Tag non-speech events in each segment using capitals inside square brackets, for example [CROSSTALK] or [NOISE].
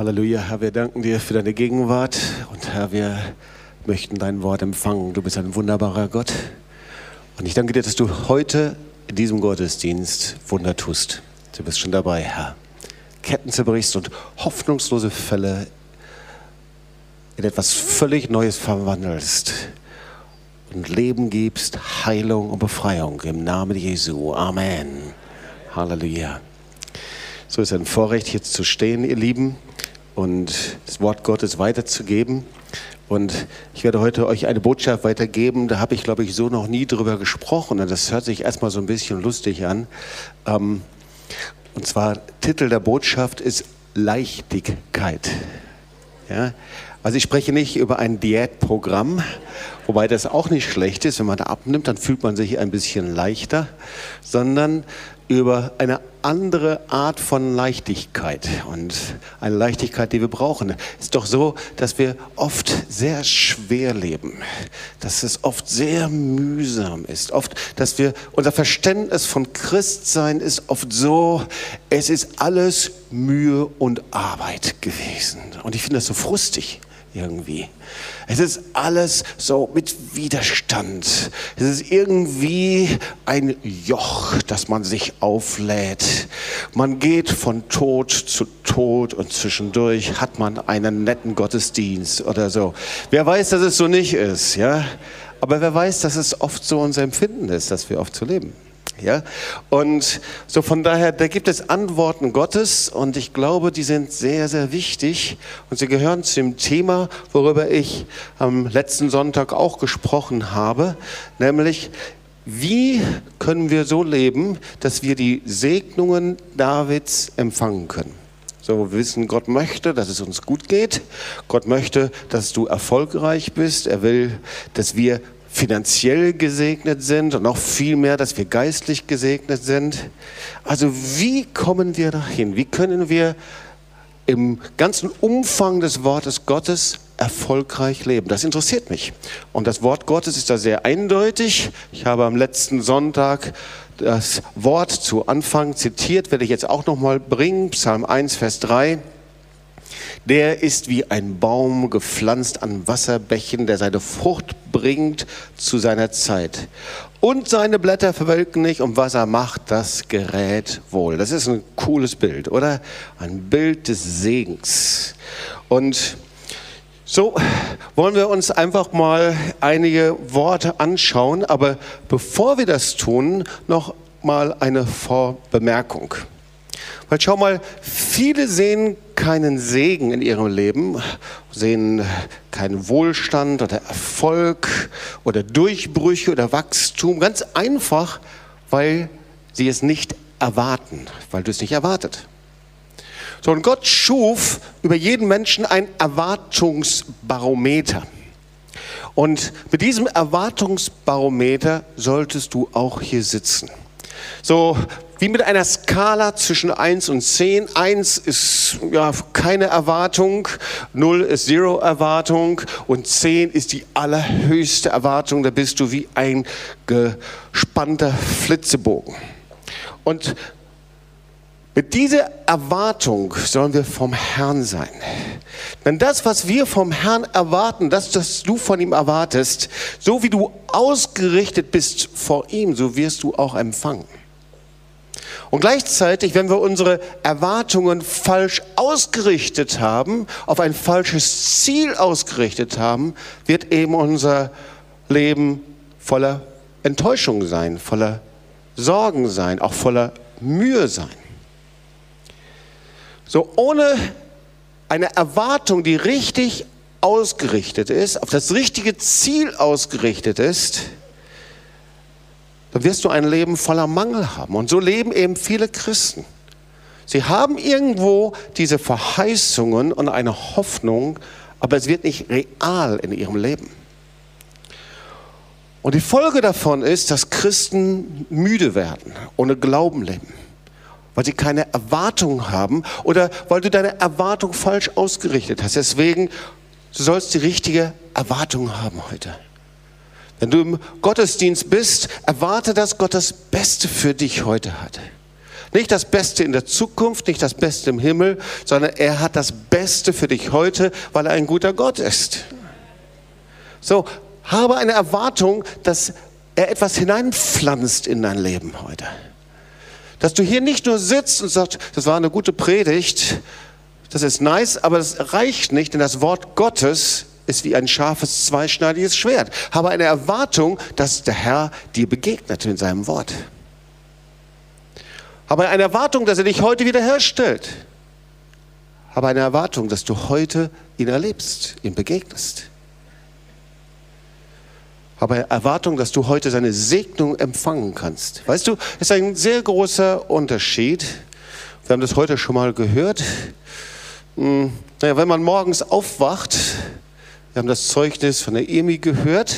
Halleluja, Herr, wir danken dir für deine Gegenwart und Herr, wir möchten dein Wort empfangen. Du bist ein wunderbarer Gott und ich danke dir, dass du heute in diesem Gottesdienst Wunder tust. Du bist schon dabei, Herr. Ketten zerbrichst und hoffnungslose Fälle in etwas völlig Neues verwandelst und Leben gibst, Heilung und Befreiung im Namen Jesu. Amen. Halleluja. So ist ein Vorrecht, hier zu stehen, ihr Lieben und das Wort Gottes weiterzugeben. Und ich werde heute euch eine Botschaft weitergeben. Da habe ich, glaube ich, so noch nie drüber gesprochen. Und das hört sich erstmal so ein bisschen lustig an. Ähm, und zwar Titel der Botschaft ist Leichtigkeit. Ja? Also ich spreche nicht über ein Diätprogramm, wobei das auch nicht schlecht ist. Wenn man da abnimmt, dann fühlt man sich ein bisschen leichter, sondern über eine andere Art von Leichtigkeit und eine Leichtigkeit, die wir brauchen. Es ist doch so, dass wir oft sehr schwer leben, dass es oft sehr mühsam ist, oft, dass wir unser Verständnis von Christsein ist oft so, es ist alles Mühe und Arbeit gewesen. Und ich finde das so frustig irgendwie. Es ist alles so mit Widerstand. Es ist irgendwie ein Joch, das man sich auflädt. Man geht von Tod zu Tod und zwischendurch hat man einen netten Gottesdienst oder so. Wer weiß, dass es so nicht ist, ja? Aber wer weiß, dass es oft so unser Empfinden ist, dass wir oft so leben. Ja? Und so von daher, da gibt es Antworten Gottes und ich glaube, die sind sehr, sehr wichtig und sie gehören zu dem Thema, worüber ich am letzten Sonntag auch gesprochen habe, nämlich wie können wir so leben, dass wir die Segnungen Davids empfangen können. So, wir wissen, Gott möchte, dass es uns gut geht. Gott möchte, dass du erfolgreich bist. Er will, dass wir finanziell gesegnet sind und noch viel mehr, dass wir geistlich gesegnet sind. Also wie kommen wir dahin? Wie können wir im ganzen Umfang des Wortes Gottes erfolgreich leben? Das interessiert mich. Und das Wort Gottes ist da sehr eindeutig. Ich habe am letzten Sonntag das Wort zu Anfang zitiert, werde ich jetzt auch noch mal bringen, Psalm 1 Vers 3. Der ist wie ein Baum gepflanzt an Wasserbächen, der seine Frucht bringt zu seiner Zeit. Und seine Blätter verwelken nicht und was er macht, das gerät wohl. Das ist ein cooles Bild, oder? Ein Bild des Segens. Und so wollen wir uns einfach mal einige Worte anschauen, aber bevor wir das tun, noch mal eine Vorbemerkung. Weil schau mal, viele sehen keinen Segen in ihrem Leben, sehen keinen Wohlstand oder Erfolg oder Durchbrüche oder Wachstum. Ganz einfach, weil sie es nicht erwarten, weil du es nicht erwartet. So, und Gott schuf über jeden Menschen ein Erwartungsbarometer. Und mit diesem Erwartungsbarometer solltest du auch hier sitzen. So, wie mit einer Skala zwischen 1 und 10. 1 ist ja keine Erwartung, 0 ist Zero Erwartung und 10 ist die allerhöchste Erwartung. Da bist du wie ein gespannter Flitzebogen. Und mit dieser Erwartung sollen wir vom Herrn sein. Denn das, was wir vom Herrn erwarten, das, was du von ihm erwartest, so wie du ausgerichtet bist vor ihm, so wirst du auch empfangen. Und gleichzeitig, wenn wir unsere Erwartungen falsch ausgerichtet haben, auf ein falsches Ziel ausgerichtet haben, wird eben unser Leben voller Enttäuschung sein, voller Sorgen sein, auch voller Mühe sein. So ohne eine Erwartung, die richtig ausgerichtet ist, auf das richtige Ziel ausgerichtet ist, dann wirst du ein Leben voller Mangel haben. Und so leben eben viele Christen. Sie haben irgendwo diese Verheißungen und eine Hoffnung, aber es wird nicht real in ihrem Leben. Und die Folge davon ist, dass Christen müde werden, ohne Glauben leben, weil sie keine Erwartung haben oder weil du deine Erwartung falsch ausgerichtet hast. Deswegen, du sollst die richtige Erwartung haben heute. Wenn du im Gottesdienst bist, erwarte, dass Gott das Beste für dich heute hat. Nicht das Beste in der Zukunft, nicht das Beste im Himmel, sondern er hat das Beste für dich heute, weil er ein guter Gott ist. So, habe eine Erwartung, dass er etwas hineinpflanzt in dein Leben heute. Dass du hier nicht nur sitzt und sagst, das war eine gute Predigt, das ist nice, aber das reicht nicht, denn das Wort Gottes ist wie ein scharfes, zweischneidiges Schwert. Habe eine Erwartung, dass der Herr dir begegnet in seinem Wort. Habe eine Erwartung, dass er dich heute wiederherstellt. Habe eine Erwartung, dass du heute ihn erlebst, ihm begegnest. Habe Erwartung, dass du heute seine Segnung empfangen kannst. Weißt du, es ist ein sehr großer Unterschied. Wir haben das heute schon mal gehört. Hm, naja, wenn man morgens aufwacht, wir haben das Zeugnis von der Emi gehört.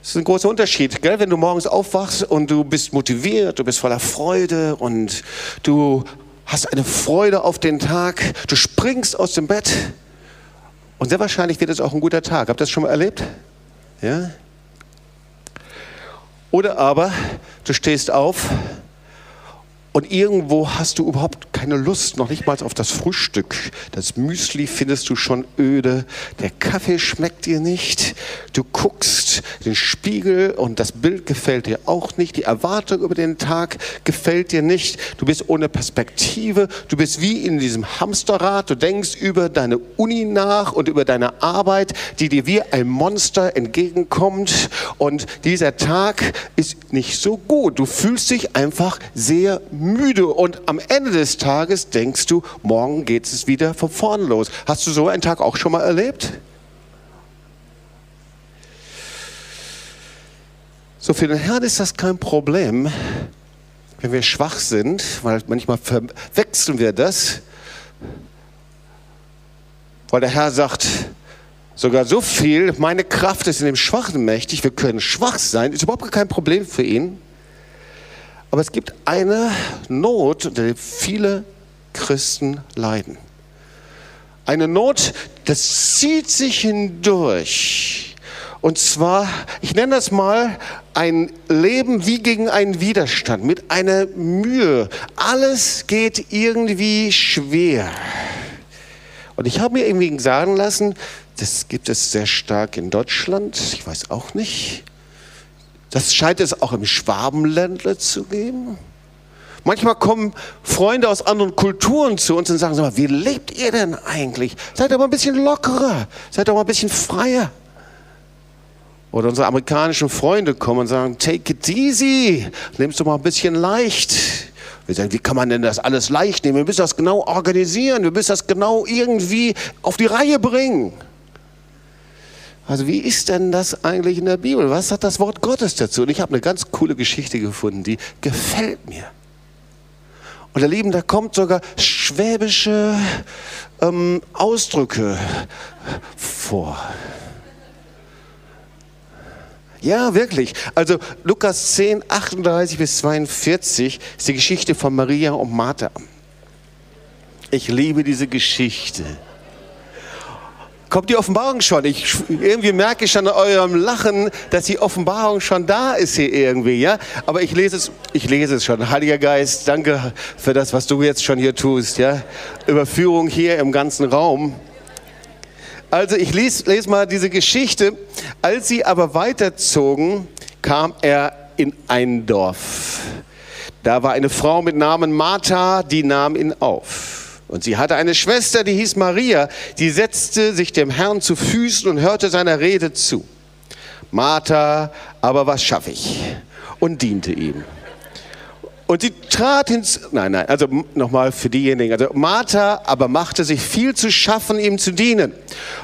Das ist ein großer Unterschied, gell? wenn du morgens aufwachst und du bist motiviert, du bist voller Freude und du hast eine Freude auf den Tag, du springst aus dem Bett und sehr wahrscheinlich wird es auch ein guter Tag. Habt ihr das schon mal erlebt? Ja? Oder aber du stehst auf und irgendwo hast du überhaupt keine Lust, noch nicht mal auf das Frühstück. Das Müsli findest du schon öde. Der Kaffee schmeckt dir nicht. Du guckst den Spiegel und das Bild gefällt dir auch nicht. Die Erwartung über den Tag gefällt dir nicht. Du bist ohne Perspektive. Du bist wie in diesem Hamsterrad. Du denkst über deine Uni nach und über deine Arbeit, die dir wie ein Monster entgegenkommt. Und dieser Tag ist nicht so gut. Du fühlst dich einfach sehr müde und am Ende des Tages denkst du, morgen geht es wieder von vorn los. Hast du so einen Tag auch schon mal erlebt? So für den Herrn ist das kein Problem, wenn wir schwach sind, weil manchmal verwechseln wir das, weil der Herr sagt, sogar so viel, meine Kraft ist in dem Schwachen mächtig, wir können schwach sein, ist überhaupt kein Problem für ihn. Aber es gibt eine Not, unter der viele Christen leiden. Eine Not, das zieht sich hindurch. Und zwar, ich nenne das mal ein Leben wie gegen einen Widerstand, mit einer Mühe. Alles geht irgendwie schwer. Und ich habe mir irgendwie sagen lassen, das gibt es sehr stark in Deutschland, ich weiß auch nicht. Das scheint es auch im Schwabenländler zu geben. Manchmal kommen Freunde aus anderen Kulturen zu uns und sagen, mal, wie lebt ihr denn eigentlich? Seid doch mal ein bisschen lockerer, seid doch mal ein bisschen freier. Oder unsere amerikanischen Freunde kommen und sagen, take it easy, nimmst du mal ein bisschen leicht. Wir sagen, wie kann man denn das alles leicht nehmen? Wir müssen das genau organisieren, wir müssen das genau irgendwie auf die Reihe bringen. Also wie ist denn das eigentlich in der Bibel? Was hat das Wort Gottes dazu? Und ich habe eine ganz coole Geschichte gefunden, die gefällt mir. Und ihr Lieben, da kommt sogar schwäbische ähm, Ausdrücke vor. Ja, wirklich. Also Lukas 10, 38 bis 42 ist die Geschichte von Maria und Martha. Ich liebe diese Geschichte. Kommt die Offenbarung schon? Ich, irgendwie merke ich an eurem Lachen, dass die Offenbarung schon da ist hier irgendwie, ja? Aber ich lese es, ich lese es schon. Heiliger Geist, danke für das, was du jetzt schon hier tust, ja? Überführung hier im ganzen Raum. Also ich lese, lese mal diese Geschichte. Als sie aber weiterzogen, kam er in ein Dorf. Da war eine Frau mit Namen Martha, die nahm ihn auf. Und sie hatte eine Schwester, die hieß Maria, die setzte sich dem Herrn zu Füßen und hörte seiner Rede zu. Martha aber was schaffe ich und diente ihm. Und sie trat hinzu, nein, nein, also nochmal für diejenigen, also Martha aber machte sich viel zu schaffen, ihm zu dienen.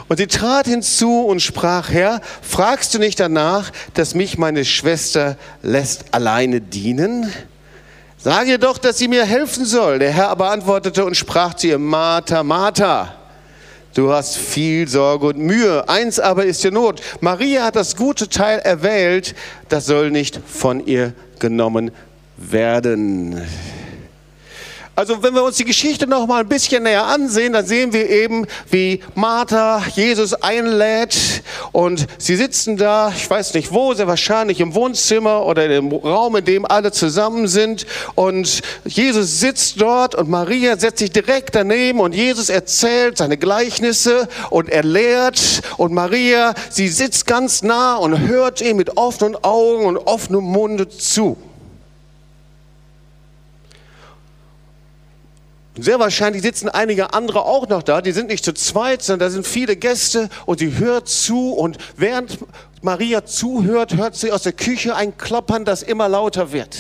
Und sie trat hinzu und sprach, Herr, fragst du nicht danach, dass mich meine Schwester lässt alleine dienen? Sag ihr doch, dass sie mir helfen soll. Der Herr aber antwortete und sprach zu ihr, Martha, Martha, du hast viel Sorge und Mühe. Eins aber ist dir Not. Maria hat das gute Teil erwählt, das soll nicht von ihr genommen werden. Also wenn wir uns die Geschichte noch mal ein bisschen näher ansehen, dann sehen wir eben, wie Martha Jesus einlädt und sie sitzen da, ich weiß nicht wo, sehr wahrscheinlich im Wohnzimmer oder im Raum, in dem alle zusammen sind und Jesus sitzt dort und Maria setzt sich direkt daneben und Jesus erzählt seine Gleichnisse und er lehrt und Maria, sie sitzt ganz nah und hört ihm mit offenen Augen und offenem Munde zu. Sehr wahrscheinlich sitzen einige andere auch noch da. Die sind nicht zu zweit, sondern da sind viele Gäste und sie hört zu. Und während Maria zuhört, hört sie aus der Küche ein Kloppern, das immer lauter wird.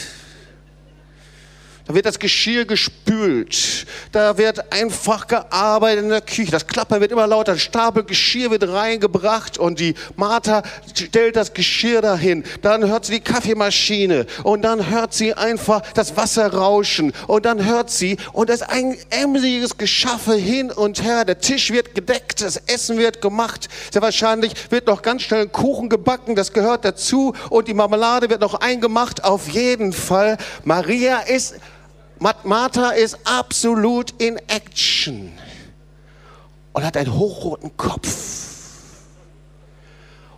Da wird das Geschirr gespült. Da wird einfach gearbeitet in der Küche. Das Klappern wird immer lauter. Ein Stapel Geschirr wird reingebracht und die Martha stellt das Geschirr dahin. Dann hört sie die Kaffeemaschine und dann hört sie einfach das Wasser rauschen und dann hört sie und das ist ein emsiges Geschaffe hin und her. Der Tisch wird gedeckt, das Essen wird gemacht. Sehr wahrscheinlich wird noch ganz schnell ein Kuchen gebacken, das gehört dazu und die Marmelade wird noch eingemacht. Auf jeden Fall, Maria ist Martha ist absolut in Action und hat einen hochroten Kopf.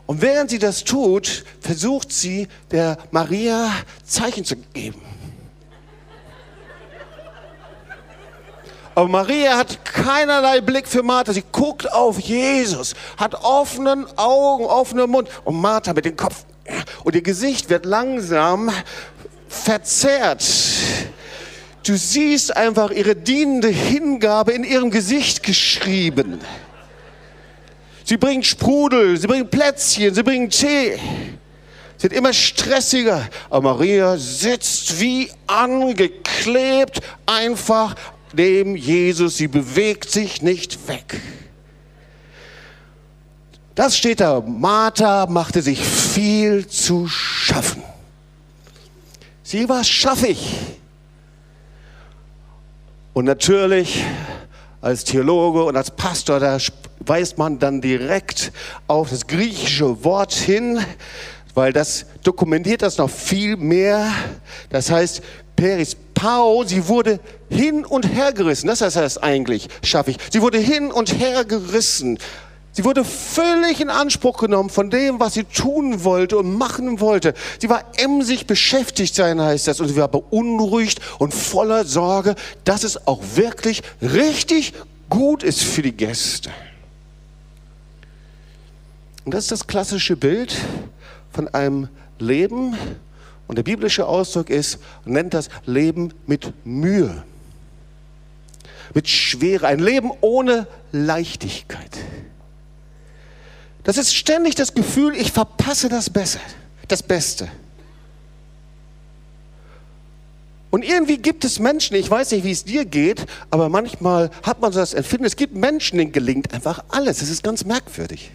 Und während sie das tut, versucht sie der Maria Zeichen zu geben. Aber Maria hat keinerlei Blick für Martha. Sie guckt auf Jesus, hat offenen Augen, offenen Mund und Martha mit dem Kopf. Und ihr Gesicht wird langsam verzerrt. Du siehst einfach ihre dienende Hingabe in ihrem Gesicht geschrieben. Sie bringt Sprudel, sie bringt Plätzchen, sie bringt Tee. Sie wird immer stressiger. Aber Maria sitzt wie angeklebt einfach neben Jesus. Sie bewegt sich nicht weg. Das steht da. Martha machte sich viel zu schaffen. Sie war schaffig. Und natürlich als Theologe und als Pastor, da weist man dann direkt auf das griechische Wort hin, weil das dokumentiert das noch viel mehr. Das heißt, Peris Pau, sie wurde hin und her gerissen. Das heißt das eigentlich, schaffe ich. Sie wurde hin und her gerissen. Sie wurde völlig in Anspruch genommen von dem, was sie tun wollte und machen wollte. Sie war emsig beschäftigt sein, heißt das. Und sie war beunruhigt und voller Sorge, dass es auch wirklich richtig gut ist für die Gäste. Und das ist das klassische Bild von einem Leben. Und der biblische Ausdruck ist, nennt das Leben mit Mühe. Mit Schwere. Ein Leben ohne Leichtigkeit. Das ist ständig das Gefühl, ich verpasse das Beste, das Beste. Und irgendwie gibt es Menschen, ich weiß nicht, wie es dir geht, aber manchmal hat man so das Empfinden, es gibt Menschen, denen gelingt einfach alles. Das ist ganz merkwürdig.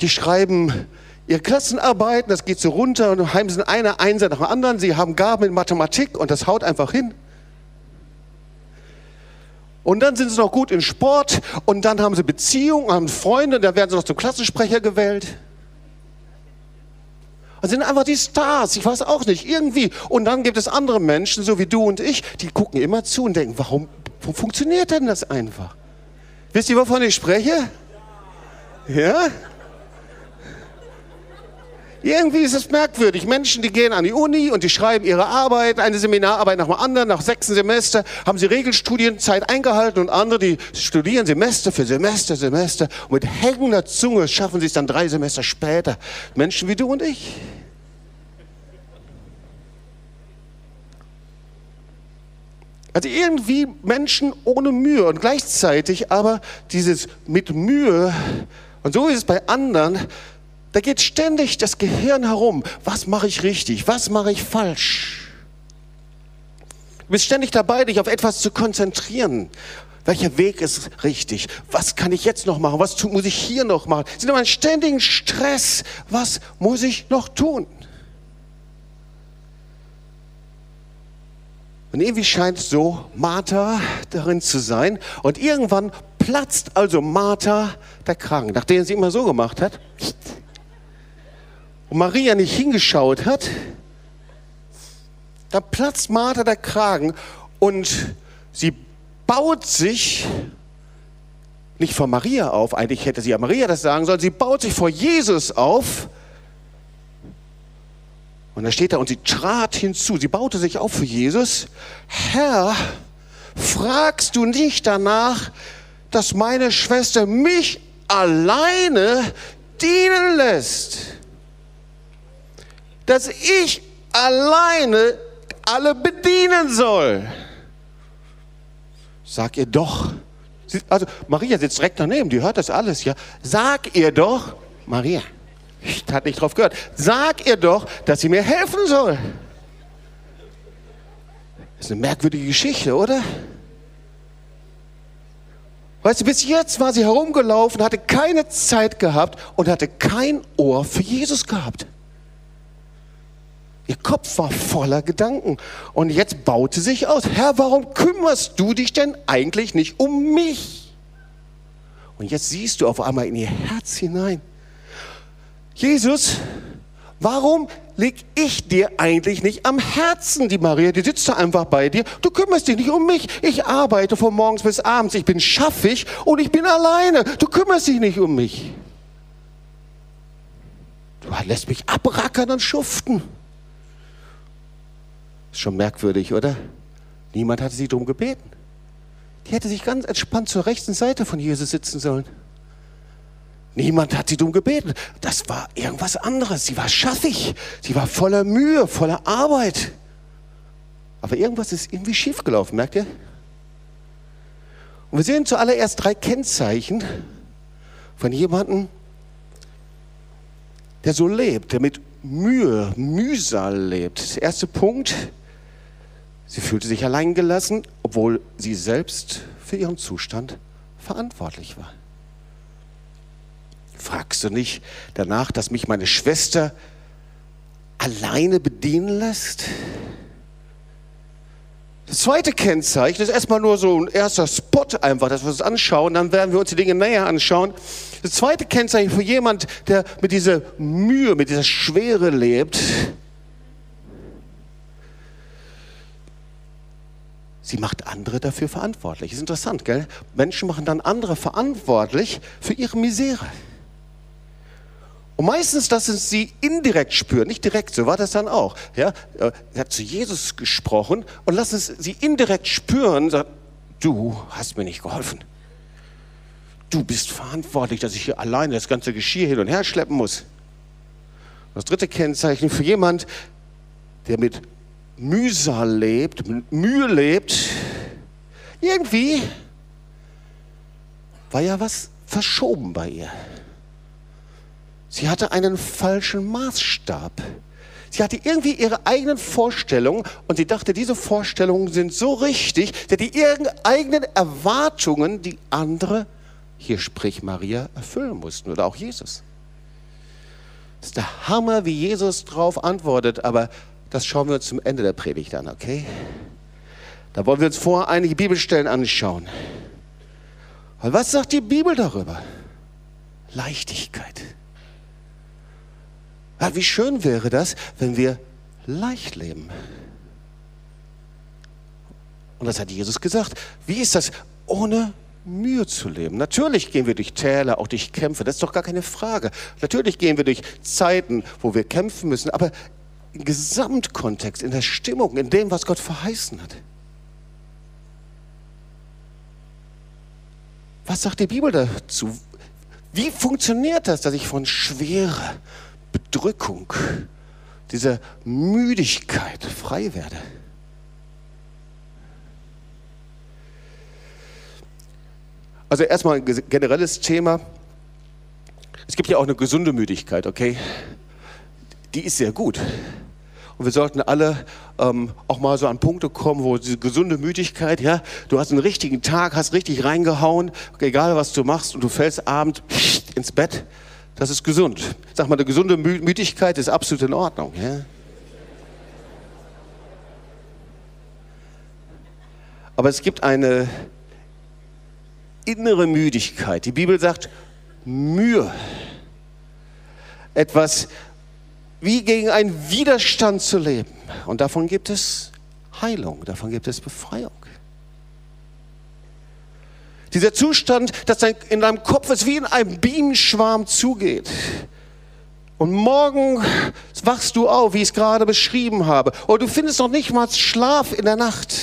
Die schreiben ihre Klassenarbeiten, das geht so runter und heimsen eine Einser nach dem anderen. Sie haben Gaben in Mathematik und das haut einfach hin. Und dann sind sie noch gut in Sport und dann haben sie Beziehungen, haben Freunde, da werden sie noch zum Klassensprecher gewählt. Das sind einfach die Stars, ich weiß auch nicht, irgendwie. Und dann gibt es andere Menschen, so wie du und ich, die gucken immer zu und denken, warum, warum funktioniert denn das einfach? Wisst ihr, wovon ich spreche? Ja? Irgendwie ist es merkwürdig. Menschen, die gehen an die Uni und die schreiben ihre Arbeit, eine Seminararbeit nach dem anderen, nach sechs Semester haben sie Regelstudienzeit eingehalten und andere, die studieren Semester für Semester, Semester und mit hängender Zunge schaffen sie es dann drei Semester später. Menschen wie du und ich. Also irgendwie Menschen ohne Mühe und gleichzeitig aber dieses mit Mühe, und so ist es bei anderen, da geht ständig das Gehirn herum. Was mache ich richtig? Was mache ich falsch? Du bist ständig dabei, dich auf etwas zu konzentrieren. Welcher Weg ist richtig? Was kann ich jetzt noch machen? Was muss ich hier noch machen? Sie sind immer in ständigen Stress. Was muss ich noch tun? Und irgendwie scheint so Martha darin zu sein. Und irgendwann platzt also Martha der Kragen, nachdem sie immer so gemacht hat und Maria nicht hingeschaut hat, Dann platzt Martha der Kragen und sie baut sich nicht vor Maria auf, eigentlich hätte sie ja Maria das sagen sollen, sie baut sich vor Jesus auf. Und da steht da, und sie trat hinzu, sie baute sich auf für Jesus. Herr, fragst du nicht danach, dass meine Schwester mich alleine dienen lässt? Dass ich alleine alle bedienen soll? Sag ihr doch. Also Maria sitzt direkt daneben, die hört das alles, ja. Sag ihr doch, Maria, ich hatte nicht drauf gehört, sag ihr doch, dass sie mir helfen soll. Das ist eine merkwürdige Geschichte, oder? Weißt du, bis jetzt war sie herumgelaufen, hatte keine Zeit gehabt und hatte kein Ohr für Jesus gehabt. Ihr Kopf war voller Gedanken. Und jetzt baute sich aus, Herr, warum kümmerst du dich denn eigentlich nicht um mich? Und jetzt siehst du auf einmal in ihr Herz hinein. Jesus, warum leg ich dir eigentlich nicht am Herzen? Die Maria, die sitzt da einfach bei dir. Du kümmerst dich nicht um mich. Ich arbeite von morgens bis abends. Ich bin schaffig und ich bin alleine. Du kümmerst dich nicht um mich. Du lässt mich abrackern und schuften. Ist schon merkwürdig, oder? Niemand hatte sie darum gebeten. Die hätte sich ganz entspannt zur rechten Seite von Jesus sitzen sollen. Niemand hat sie darum gebeten. Das war irgendwas anderes. Sie war schaffig. Sie war voller Mühe, voller Arbeit. Aber irgendwas ist irgendwie schiefgelaufen, merkt ihr? Und wir sehen zuallererst drei Kennzeichen von jemandem, der so lebt, der mit Mühe, Mühsal lebt. Der erste Punkt, Sie fühlte sich alleingelassen, obwohl sie selbst für ihren Zustand verantwortlich war. Fragst du nicht danach, dass mich meine Schwester alleine bedienen lässt? Das zweite Kennzeichen ist erstmal nur so ein erster Spot einfach, dass wir uns anschauen, dann werden wir uns die Dinge näher anschauen. Das zweite Kennzeichen für jemand, der mit dieser Mühe, mit dieser Schwere lebt, Sie macht andere dafür verantwortlich. Ist interessant, gell? Menschen machen dann andere verantwortlich für ihre Misere. Und meistens lassen sie indirekt spüren, nicht direkt, so war das dann auch. Ja, er hat zu Jesus gesprochen und lassen sie indirekt spüren, sagt, du hast mir nicht geholfen. Du bist verantwortlich, dass ich hier alleine das ganze Geschirr hin und her schleppen muss. Das dritte Kennzeichen für jemand, der mit Mühsal lebt, mit Mühe lebt, irgendwie war ja was verschoben bei ihr. Sie hatte einen falschen Maßstab. Sie hatte irgendwie ihre eigenen Vorstellungen und sie dachte, diese Vorstellungen sind so richtig, dass die ihren eigenen Erwartungen, die andere, hier spricht Maria, erfüllen mussten oder auch Jesus. Das ist der Hammer, wie Jesus darauf antwortet, aber das schauen wir uns zum Ende der Predigt an, okay? Da wollen wir uns vor einige Bibelstellen anschauen. Und was sagt die Bibel darüber? Leichtigkeit. Ja, wie schön wäre das, wenn wir leicht leben. Und das hat Jesus gesagt. Wie ist das, ohne Mühe zu leben? Natürlich gehen wir durch Täler, auch durch Kämpfe, das ist doch gar keine Frage. Natürlich gehen wir durch Zeiten, wo wir kämpfen müssen, aber im Gesamtkontext, in der Stimmung, in dem, was Gott verheißen hat. Was sagt die Bibel dazu? Wie funktioniert das, dass ich von Schwere, Bedrückung, dieser Müdigkeit frei werde? Also erstmal ein generelles Thema. Es gibt ja auch eine gesunde Müdigkeit, okay? die ist sehr gut. Und wir sollten alle ähm, auch mal so an Punkte kommen, wo diese gesunde Müdigkeit, ja, du hast einen richtigen Tag, hast richtig reingehauen, egal was du machst, und du fällst abend ins Bett, das ist gesund. Sag mal, eine gesunde Müdigkeit ist absolut in Ordnung. Ja? Aber es gibt eine innere Müdigkeit. Die Bibel sagt Mühe. Etwas, wie gegen einen Widerstand zu leben. Und davon gibt es Heilung, davon gibt es Befreiung. Dieser Zustand, dass in deinem Kopf es wie in einem Bienenschwarm zugeht. Und morgen wachst du auf, wie ich es gerade beschrieben habe. Und du findest noch nicht mal Schlaf in der Nacht.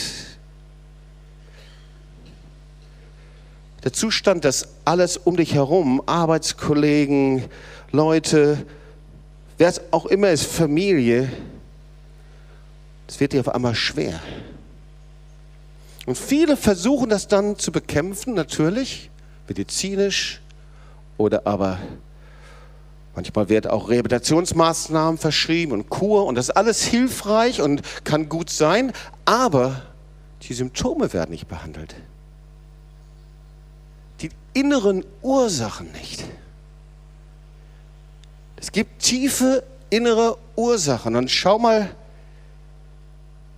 Der Zustand, dass alles um dich herum, Arbeitskollegen, Leute, wer es auch immer ist, Familie, das wird dir auf einmal schwer. Und viele versuchen das dann zu bekämpfen, natürlich, medizinisch oder aber manchmal werden auch Rehabilitationsmaßnahmen verschrieben und Kur und das alles hilfreich und kann gut sein, aber die Symptome werden nicht behandelt. Die inneren Ursachen nicht. Es gibt tiefe innere Ursachen und schau mal,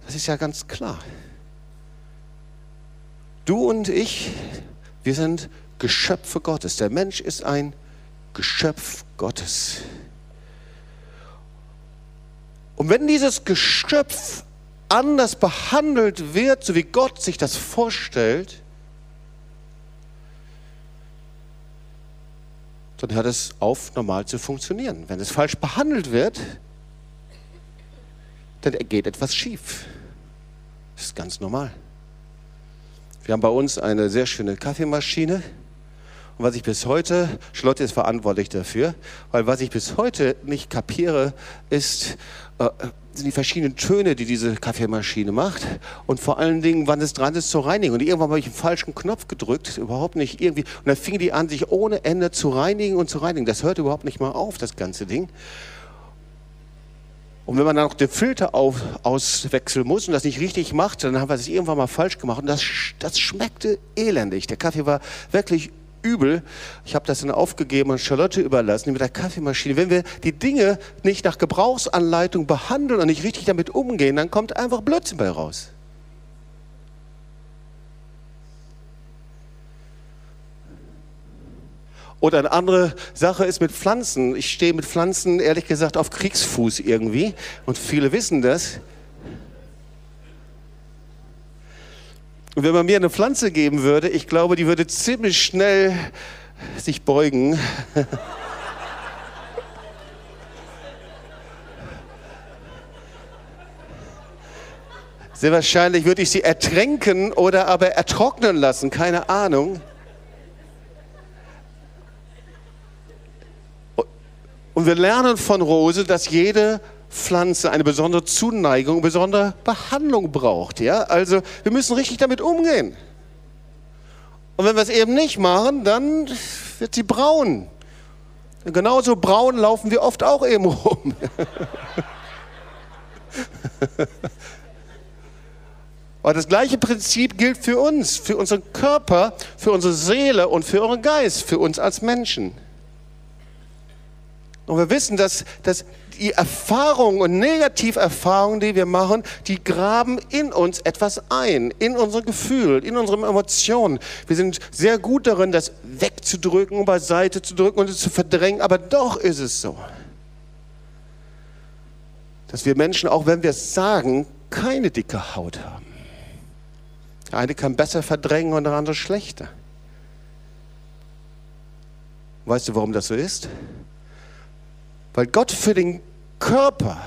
das ist ja ganz klar. Du und ich, wir sind Geschöpfe Gottes. Der Mensch ist ein Geschöpf Gottes. Und wenn dieses Geschöpf anders behandelt wird, so wie Gott sich das vorstellt, dann hört es auf, normal zu funktionieren. Wenn es falsch behandelt wird, dann geht etwas schief. Das ist ganz normal. Wir haben bei uns eine sehr schöne Kaffeemaschine. Und was ich bis heute, Charlotte ist verantwortlich dafür, weil was ich bis heute nicht kapiere, ist, äh, sind die verschiedenen Töne, die diese Kaffeemaschine macht und vor allen Dingen, wann es dran ist zu reinigen. Und irgendwann habe ich einen falschen Knopf gedrückt, überhaupt nicht irgendwie. Und dann fing die an, sich ohne Ende zu reinigen und zu reinigen. Das hört überhaupt nicht mal auf, das ganze Ding. Und wenn man dann noch den Filter auf, auswechseln muss und das nicht richtig macht, dann haben wir das irgendwann mal falsch gemacht. Und das, das schmeckte elendig. Der Kaffee war wirklich übel. Ich habe das dann aufgegeben und Charlotte überlassen mit der Kaffeemaschine. Wenn wir die Dinge nicht nach Gebrauchsanleitung behandeln und nicht richtig damit umgehen, dann kommt einfach Blödsinn bei raus. Oder eine andere Sache ist mit Pflanzen. Ich stehe mit Pflanzen ehrlich gesagt auf Kriegsfuß irgendwie und viele wissen das. Und wenn man mir eine Pflanze geben würde, ich glaube, die würde ziemlich schnell sich beugen. [LAUGHS] Sehr wahrscheinlich würde ich sie ertränken oder aber ertrocknen lassen, keine Ahnung. Und wir lernen von Rose, dass jede Pflanze eine besondere Zuneigung, eine besondere Behandlung braucht. Ja? Also wir müssen richtig damit umgehen. Und wenn wir es eben nicht machen, dann wird sie braun. Und genauso braun laufen wir oft auch eben rum. [LAUGHS] Aber das gleiche Prinzip gilt für uns, für unseren Körper, für unsere Seele und für unseren Geist, für uns als Menschen. Und wir wissen, dass, dass die Erfahrungen und Negativerfahrungen, die wir machen, die graben in uns etwas ein, in unser Gefühl, in unsere Emotionen. Wir sind sehr gut darin, das wegzudrücken, beiseite zu drücken und es zu verdrängen, aber doch ist es so, dass wir Menschen, auch wenn wir es sagen, keine dicke Haut haben. Der eine kann besser verdrängen und der andere schlechter. Weißt du, warum das so ist? Weil Gott für den Körper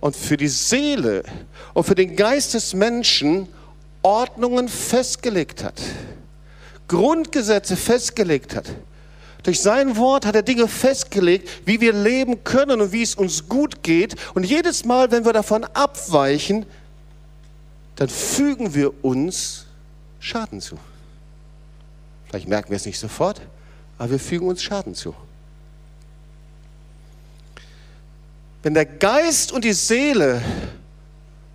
und für die Seele und für den Geist des Menschen Ordnungen festgelegt hat, Grundgesetze festgelegt hat. Durch sein Wort hat er Dinge festgelegt, wie wir leben können und wie es uns gut geht. Und jedes Mal, wenn wir davon abweichen, dann fügen wir uns Schaden zu. Vielleicht merken wir es nicht sofort, aber wir fügen uns Schaden zu. Wenn der Geist und die Seele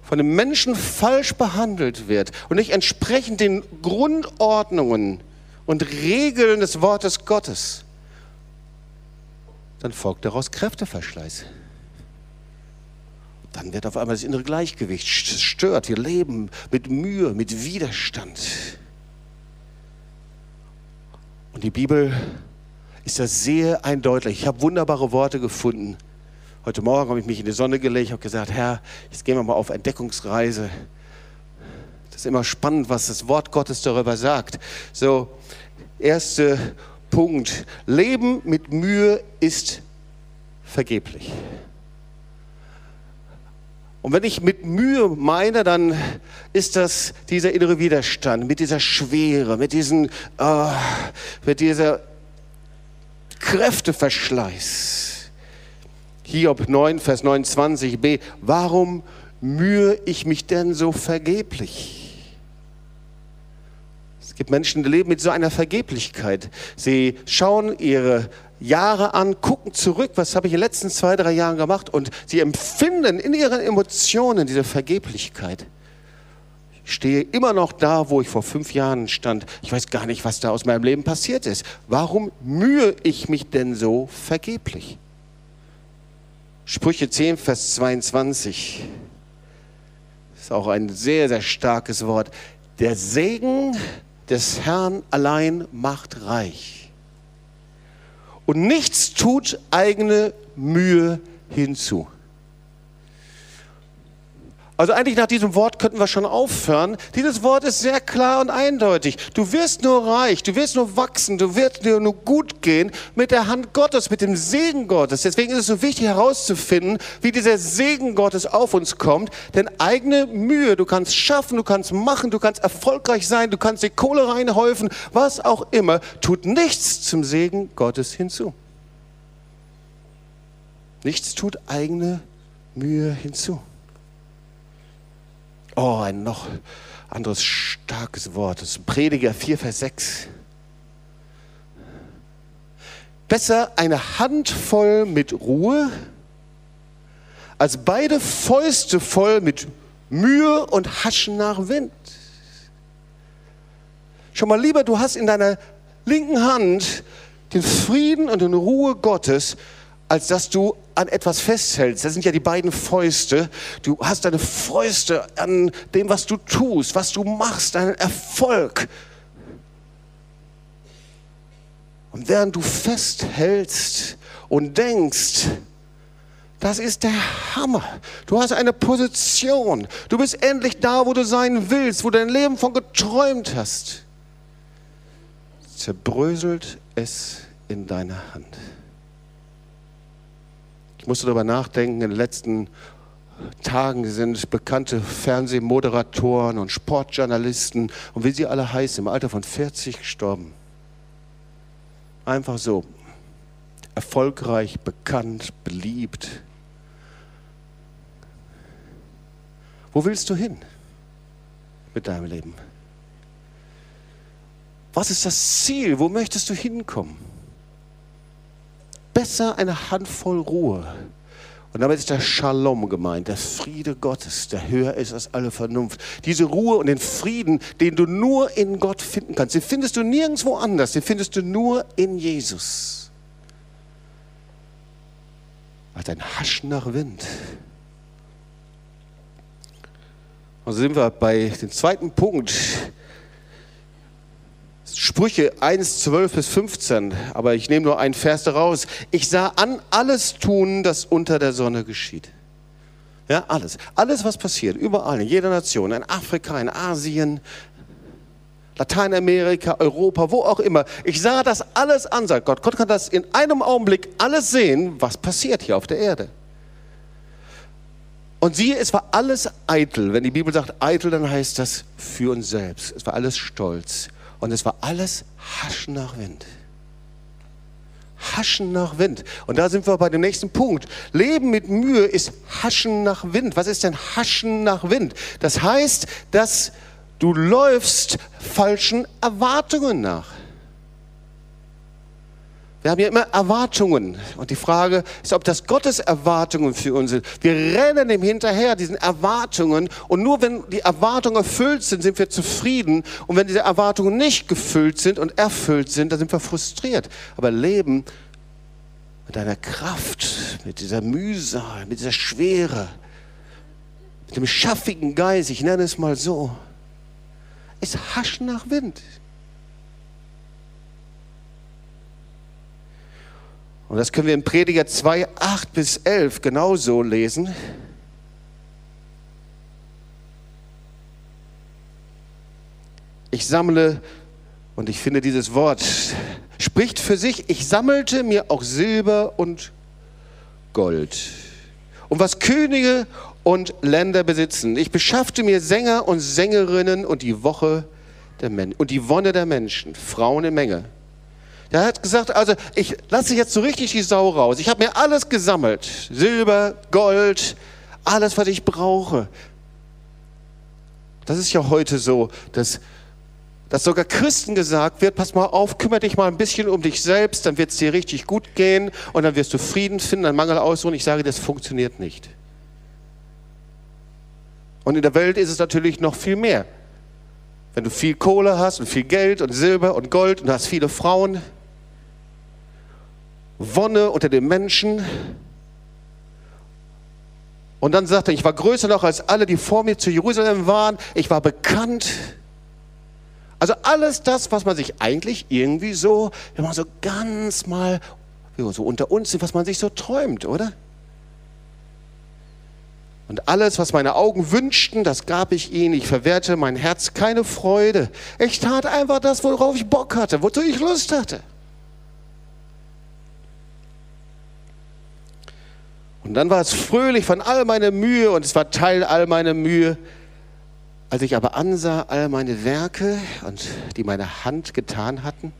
von dem Menschen falsch behandelt wird und nicht entsprechend den Grundordnungen und Regeln des Wortes Gottes, dann folgt daraus Kräfteverschleiß. Dann wird auf einmal das innere Gleichgewicht stört. Wir leben mit Mühe, mit Widerstand. Und die Bibel ist da sehr eindeutig. Ich habe wunderbare Worte gefunden Heute Morgen habe ich mich in die Sonne gelegt, habe gesagt, Herr, jetzt gehen wir mal auf Entdeckungsreise. Das ist immer spannend, was das Wort Gottes darüber sagt. So, erster Punkt. Leben mit Mühe ist vergeblich. Und wenn ich mit Mühe meine, dann ist das dieser innere Widerstand mit dieser Schwere, mit, diesen, äh, mit dieser Kräfteverschleiß. Hiob 9, Vers 29b. Warum mühe ich mich denn so vergeblich? Es gibt Menschen, die leben mit so einer Vergeblichkeit. Sie schauen ihre Jahre an, gucken zurück, was habe ich in den letzten zwei, drei Jahren gemacht und sie empfinden in ihren Emotionen diese Vergeblichkeit. Ich stehe immer noch da, wo ich vor fünf Jahren stand. Ich weiß gar nicht, was da aus meinem Leben passiert ist. Warum mühe ich mich denn so vergeblich? Sprüche 10, Vers 22 ist auch ein sehr, sehr starkes Wort. Der Segen des Herrn allein macht reich und nichts tut eigene Mühe hinzu. Also eigentlich nach diesem Wort könnten wir schon aufhören. Dieses Wort ist sehr klar und eindeutig. Du wirst nur reich, du wirst nur wachsen, du wirst dir nur gut gehen mit der Hand Gottes, mit dem Segen Gottes. Deswegen ist es so wichtig herauszufinden, wie dieser Segen Gottes auf uns kommt. Denn eigene Mühe, du kannst schaffen, du kannst machen, du kannst erfolgreich sein, du kannst die Kohle reinhäufen, was auch immer, tut nichts zum Segen Gottes hinzu. Nichts tut eigene Mühe hinzu. Oh, ein noch anderes starkes Wort. Das ist Prediger 4, Vers 6. Besser eine Handvoll mit Ruhe als beide Fäuste voll mit Mühe und Haschen nach Wind. Schon mal lieber, du hast in deiner linken Hand den Frieden und den Ruhe Gottes, als dass du an etwas festhältst. Das sind ja die beiden Fäuste. Du hast deine Fäuste an dem, was du tust, was du machst, deinen Erfolg. Und während du festhältst und denkst, das ist der Hammer. Du hast eine Position. Du bist endlich da, wo du sein willst, wo du dein Leben von geträumt hast. Zerbröselt es in deiner Hand. Musste darüber nachdenken, in den letzten Tagen sind bekannte Fernsehmoderatoren und Sportjournalisten und wie sie alle heißen, im Alter von 40 gestorben. Einfach so. Erfolgreich, bekannt, beliebt. Wo willst du hin mit deinem Leben? Was ist das Ziel? Wo möchtest du hinkommen? Besser eine Handvoll Ruhe. Und damit ist der Shalom gemeint, der Friede Gottes, der höher ist als alle Vernunft. Diese Ruhe und den Frieden, den du nur in Gott finden kannst, den findest du nirgendwo anders, den findest du nur in Jesus. Als ein Haschen nach Wind. Und so sind wir bei dem zweiten Punkt Sprüche 1, 12 bis 15, aber ich nehme nur einen Vers daraus. Ich sah an alles tun, das unter der Sonne geschieht. Ja, alles. Alles, was passiert, überall, in jeder Nation, in Afrika, in Asien, Lateinamerika, Europa, wo auch immer. Ich sah das alles an, sagt Gott. Gott kann das in einem Augenblick alles sehen, was passiert hier auf der Erde. Und siehe, es war alles eitel. Wenn die Bibel sagt eitel, dann heißt das für uns selbst. Es war alles Stolz. Und es war alles Haschen nach Wind. Haschen nach Wind. Und da sind wir bei dem nächsten Punkt. Leben mit Mühe ist Haschen nach Wind. Was ist denn Haschen nach Wind? Das heißt, dass du läufst falschen Erwartungen nach. Wir haben ja immer Erwartungen. Und die Frage ist, ob das Gottes Erwartungen für uns sind. Wir rennen dem hinterher, diesen Erwartungen. Und nur wenn die Erwartungen erfüllt sind, sind wir zufrieden. Und wenn diese Erwartungen nicht gefüllt sind und erfüllt sind, dann sind wir frustriert. Aber Leben mit deiner Kraft, mit dieser Mühsal, mit dieser Schwere, mit dem schaffigen Geist, ich nenne es mal so, ist Haschen nach Wind. Und das können wir in Prediger 2, 8 bis 11 genauso lesen. Ich sammle, und ich finde dieses Wort spricht für sich, ich sammelte mir auch Silber und Gold. Und was Könige und Länder besitzen. Ich beschaffte mir Sänger und Sängerinnen und die Woche der Men und die Wonne der Menschen, Frauen in Menge. Er hat gesagt, also ich lasse jetzt so richtig die Sau raus. Ich habe mir alles gesammelt. Silber, Gold, alles, was ich brauche. Das ist ja heute so, dass, dass sogar Christen gesagt wird, pass mal auf, kümmere dich mal ein bisschen um dich selbst, dann wird es dir richtig gut gehen und dann wirst du Frieden finden, einen Mangel ausruhen. Ich sage, das funktioniert nicht. Und in der Welt ist es natürlich noch viel mehr. Wenn du viel Kohle hast und viel Geld und Silber und Gold und hast viele Frauen, Wonne unter den Menschen. Und dann sagt er, ich war größer noch als alle, die vor mir zu Jerusalem waren. Ich war bekannt. Also alles das, was man sich eigentlich irgendwie so, wenn man so ganz mal so unter uns sind, was man sich so träumt, oder? Und alles, was meine Augen wünschten, das gab ich ihnen. Ich verwehrte mein Herz keine Freude. Ich tat einfach das, worauf ich Bock hatte, wozu ich Lust hatte. Und dann war es fröhlich von all meiner Mühe und es war Teil all meiner Mühe. Als ich aber ansah all meine Werke und die meine Hand getan hatten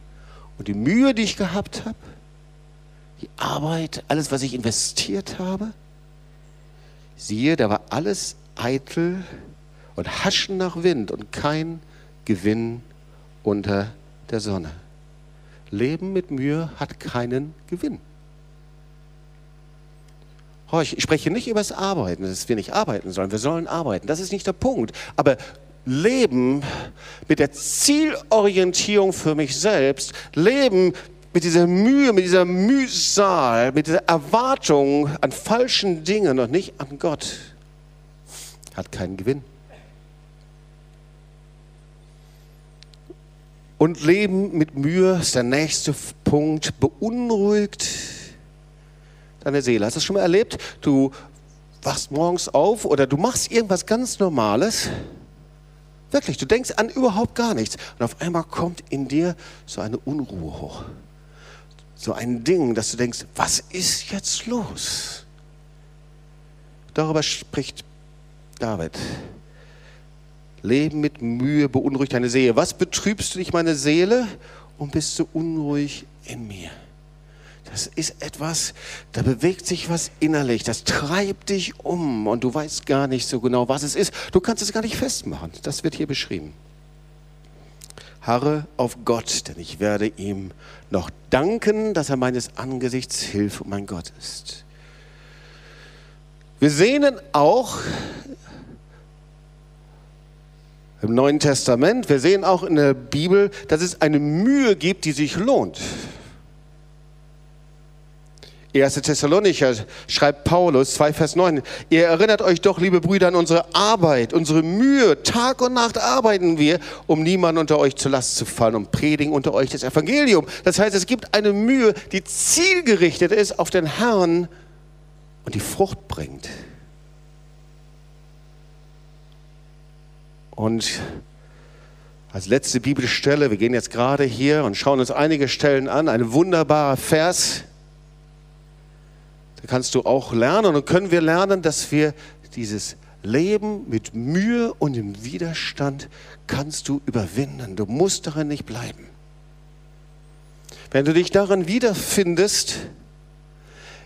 und die Mühe, die ich gehabt habe, die Arbeit, alles, was ich investiert habe, siehe, da war alles eitel und Haschen nach Wind und kein Gewinn unter der Sonne. Leben mit Mühe hat keinen Gewinn. Ich spreche nicht über das Arbeiten, dass wir nicht arbeiten sollen. Wir sollen arbeiten. Das ist nicht der Punkt. Aber Leben mit der Zielorientierung für mich selbst, Leben mit dieser Mühe, mit dieser Mühsal, mit dieser Erwartung an falschen Dingen und nicht an Gott, hat keinen Gewinn. Und Leben mit Mühe ist der nächste Punkt, beunruhigt deine Seele. Hast du das schon mal erlebt? Du wachst morgens auf oder du machst irgendwas ganz Normales. Wirklich, du denkst an überhaupt gar nichts. Und auf einmal kommt in dir so eine Unruhe hoch. So ein Ding, dass du denkst, was ist jetzt los? Darüber spricht David. Leben mit Mühe beunruhigt deine Seele. Was betrübst du dich, meine Seele, und bist du unruhig in mir? Das ist etwas, da bewegt sich was innerlich, das treibt dich um und du weißt gar nicht so genau, was es ist. Du kannst es gar nicht festmachen. Das wird hier beschrieben. Harre auf Gott, denn ich werde ihm noch danken, dass er meines Angesichts Hilfe und mein Gott ist. Wir sehen auch im Neuen Testament, wir sehen auch in der Bibel, dass es eine Mühe gibt, die sich lohnt. 1. Thessalonicher schreibt Paulus 2 Vers 9, ihr erinnert euch doch, liebe Brüder, an unsere Arbeit, unsere Mühe. Tag und Nacht arbeiten wir, um niemanden unter euch zur Last zu fallen und predigen unter euch das Evangelium. Das heißt, es gibt eine Mühe, die zielgerichtet ist auf den Herrn und die Frucht bringt. Und als letzte Bibelstelle, wir gehen jetzt gerade hier und schauen uns einige Stellen an, ein wunderbarer Vers da kannst du auch lernen und können wir lernen, dass wir dieses Leben mit Mühe und im Widerstand kannst du überwinden. Du musst darin nicht bleiben. Wenn du dich darin wiederfindest,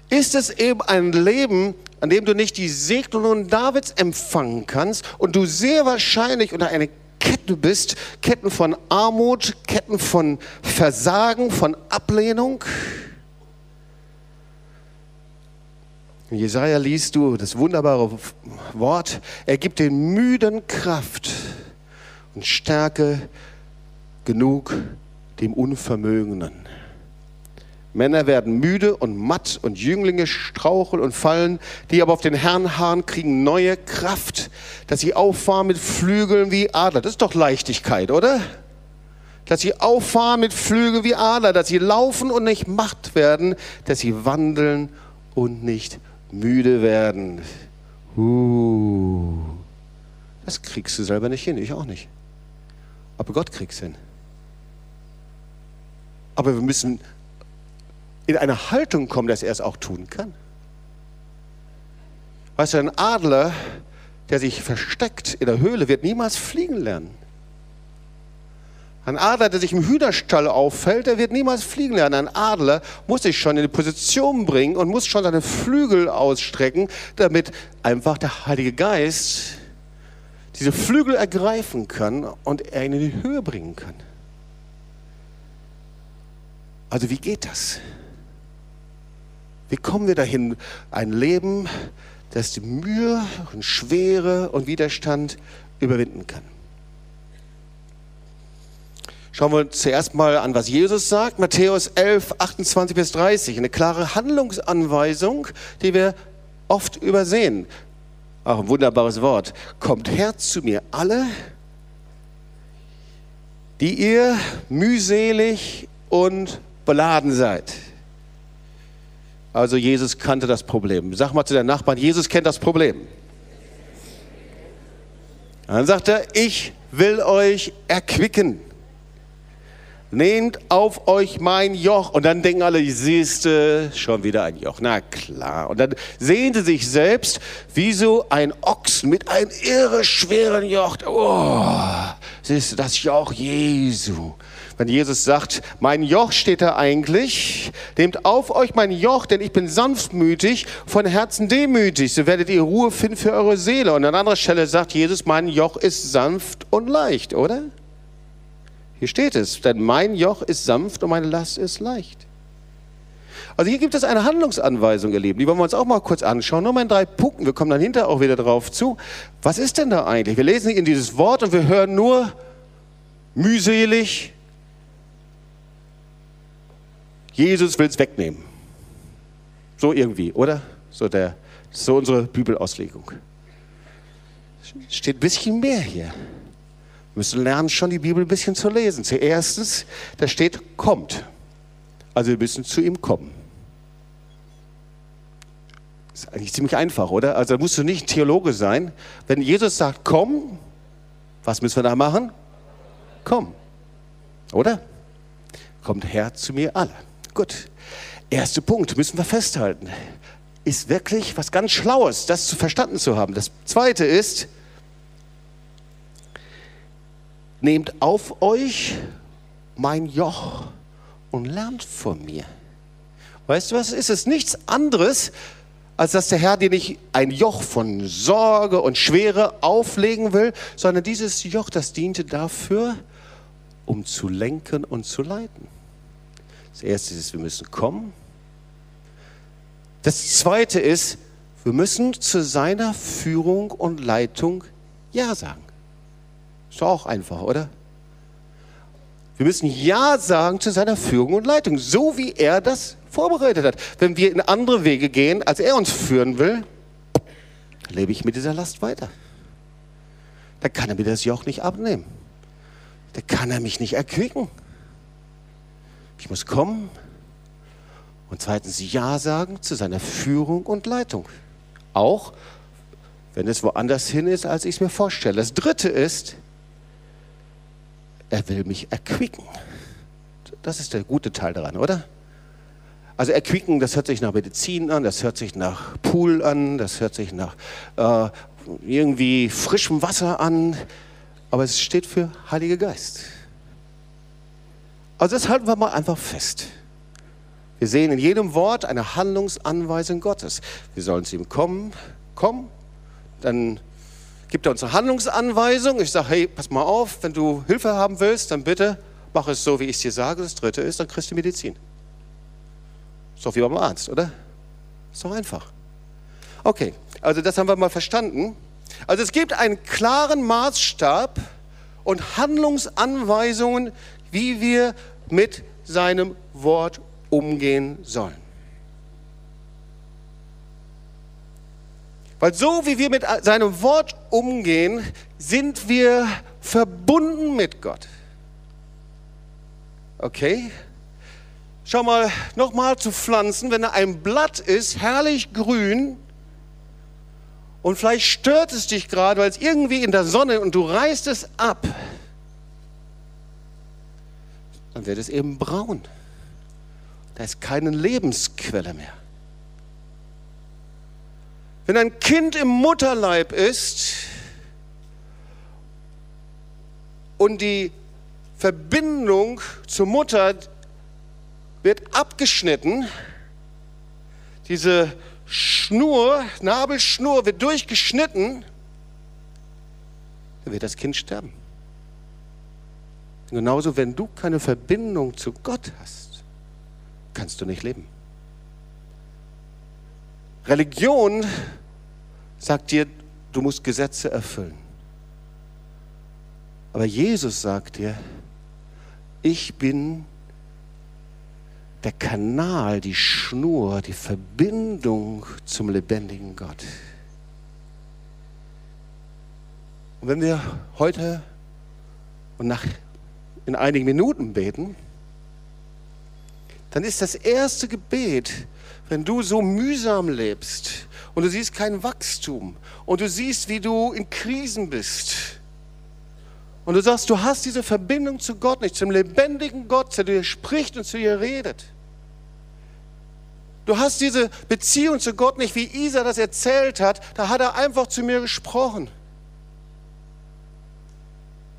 ist es eben ein Leben, an dem du nicht die Segnungen Davids empfangen kannst und du sehr wahrscheinlich unter eine Kette bist, Ketten von Armut, Ketten von Versagen, von Ablehnung. In Jesaja liest du das wunderbare Wort, er gibt den Müden Kraft und Stärke genug dem Unvermögenden. Männer werden müde und matt und Jünglinge straucheln und fallen, die aber auf den Herrn harren, kriegen neue Kraft, dass sie auffahren mit Flügeln wie Adler. Das ist doch Leichtigkeit, oder? dass sie auffahren mit Flügel wie Adler, dass sie laufen und nicht matt werden, dass sie wandeln und nicht müde werden. Uh, das kriegst du selber nicht hin, ich auch nicht. Aber Gott kriegt es hin. Aber wir müssen in eine Haltung kommen, dass er es auch tun kann. Weißt du, ein Adler, der sich versteckt in der Höhle, wird niemals fliegen lernen. Ein Adler, der sich im Hühnerstall auffällt, der wird niemals fliegen lernen. Ein Adler muss sich schon in die Position bringen und muss schon seine Flügel ausstrecken, damit einfach der Heilige Geist diese Flügel ergreifen kann und er ihn in die Höhe bringen kann. Also wie geht das? Wie kommen wir dahin, ein Leben, das die Mühe und Schwere und Widerstand überwinden kann? Schauen wir zuerst mal an, was Jesus sagt. Matthäus 11, 28 bis 30. Eine klare Handlungsanweisung, die wir oft übersehen. Auch ein wunderbares Wort. Kommt her zu mir alle, die ihr mühselig und beladen seid. Also Jesus kannte das Problem. Sag mal zu deinen Nachbarn, Jesus kennt das Problem. Dann sagt er, ich will euch erquicken. Nehmt auf euch mein Joch. Und dann denken alle, siehste, schon wieder ein Joch. Na klar. Und dann sehen sie sich selbst wie so ein Ochsen mit einem irre schweren Joch. Oh, siehst du, das Joch Jesu. Wenn Jesus sagt, mein Joch steht da eigentlich, nehmt auf euch mein Joch, denn ich bin sanftmütig, von Herzen demütig, so werdet ihr Ruhe finden für eure Seele. Und an anderer Stelle sagt Jesus, mein Joch ist sanft und leicht, oder? Hier steht es, denn mein Joch ist sanft und meine Last ist leicht. Also hier gibt es eine Handlungsanweisung, ihr Lieben. Die wollen wir uns auch mal kurz anschauen. Nur mal in drei Punkten. Wir kommen dann hinterher auch wieder drauf zu. Was ist denn da eigentlich? Wir lesen in dieses Wort und wir hören nur mühselig. Jesus will es wegnehmen. So irgendwie, oder? So, der, so unsere Bibelauslegung. Steht ein bisschen mehr hier. Wir müssen lernen, schon die Bibel ein bisschen zu lesen. Zuerst, da steht, kommt. Also wir müssen zu ihm kommen. Ist eigentlich ziemlich einfach, oder? Also da musst du nicht Theologe sein. Wenn Jesus sagt, komm, was müssen wir da machen? Komm. Oder? Kommt her zu mir alle. Gut. Erster Punkt, müssen wir festhalten. Ist wirklich was ganz Schlaues, das zu verstanden zu haben. Das zweite ist, Nehmt auf euch mein Joch und lernt von mir. Weißt du was? Ist es nichts anderes, als dass der Herr dir nicht ein Joch von Sorge und Schwere auflegen will, sondern dieses Joch, das diente dafür, um zu lenken und zu leiten. Das erste ist, wir müssen kommen. Das zweite ist, wir müssen zu seiner Führung und Leitung Ja sagen. Ist doch auch einfach, oder? Wir müssen Ja sagen zu seiner Führung und Leitung, so wie er das vorbereitet hat. Wenn wir in andere Wege gehen, als er uns führen will, lebe ich mit dieser Last weiter. Da kann er mir das Joch nicht abnehmen. Da kann er mich nicht erquicken. Ich muss kommen und zweitens Ja sagen zu seiner Führung und Leitung. Auch wenn es woanders hin ist, als ich es mir vorstelle. Das dritte ist, er will mich erquicken. Das ist der gute Teil daran, oder? Also erquicken, das hört sich nach Medizin an, das hört sich nach Pool an, das hört sich nach äh, irgendwie frischem Wasser an, aber es steht für Heiliger Geist. Also das halten wir mal einfach fest. Wir sehen in jedem Wort eine Handlungsanweisung Gottes. Wir sollen zu ihm kommen, komm, dann gibt er uns eine Handlungsanweisung. Ich sage, hey, pass mal auf, wenn du Hilfe haben willst, dann bitte mach es so, wie ich es dir sage. Das dritte ist, dann kriegst du Medizin. Doch wie beim Arzt, oder? Ist doch einfach. Okay, also das haben wir mal verstanden. Also es gibt einen klaren Maßstab und Handlungsanweisungen, wie wir mit seinem Wort umgehen sollen. Weil so wie wir mit seinem Wort umgehen, sind wir verbunden mit Gott. Okay? Schau mal, nochmal zu Pflanzen, wenn da ein Blatt ist, herrlich grün, und vielleicht stört es dich gerade, weil es irgendwie in der Sonne und du reißt es ab, dann wird es eben braun. Da ist keine Lebensquelle mehr. Wenn ein Kind im Mutterleib ist und die Verbindung zur Mutter wird abgeschnitten, diese Schnur, Nabelschnur wird durchgeschnitten, dann wird das Kind sterben. Genauso, wenn du keine Verbindung zu Gott hast, kannst du nicht leben. Religion sagt dir, du musst Gesetze erfüllen. Aber Jesus sagt dir, ich bin der Kanal, die Schnur, die Verbindung zum lebendigen Gott. Und wenn wir heute und nach, in einigen Minuten beten, dann ist das erste Gebet, wenn du so mühsam lebst und du siehst kein Wachstum und du siehst, wie du in Krisen bist und du sagst, du hast diese Verbindung zu Gott nicht, zum lebendigen Gott, der dir spricht und zu dir redet. Du hast diese Beziehung zu Gott nicht, wie Isa das erzählt hat, da hat er einfach zu mir gesprochen.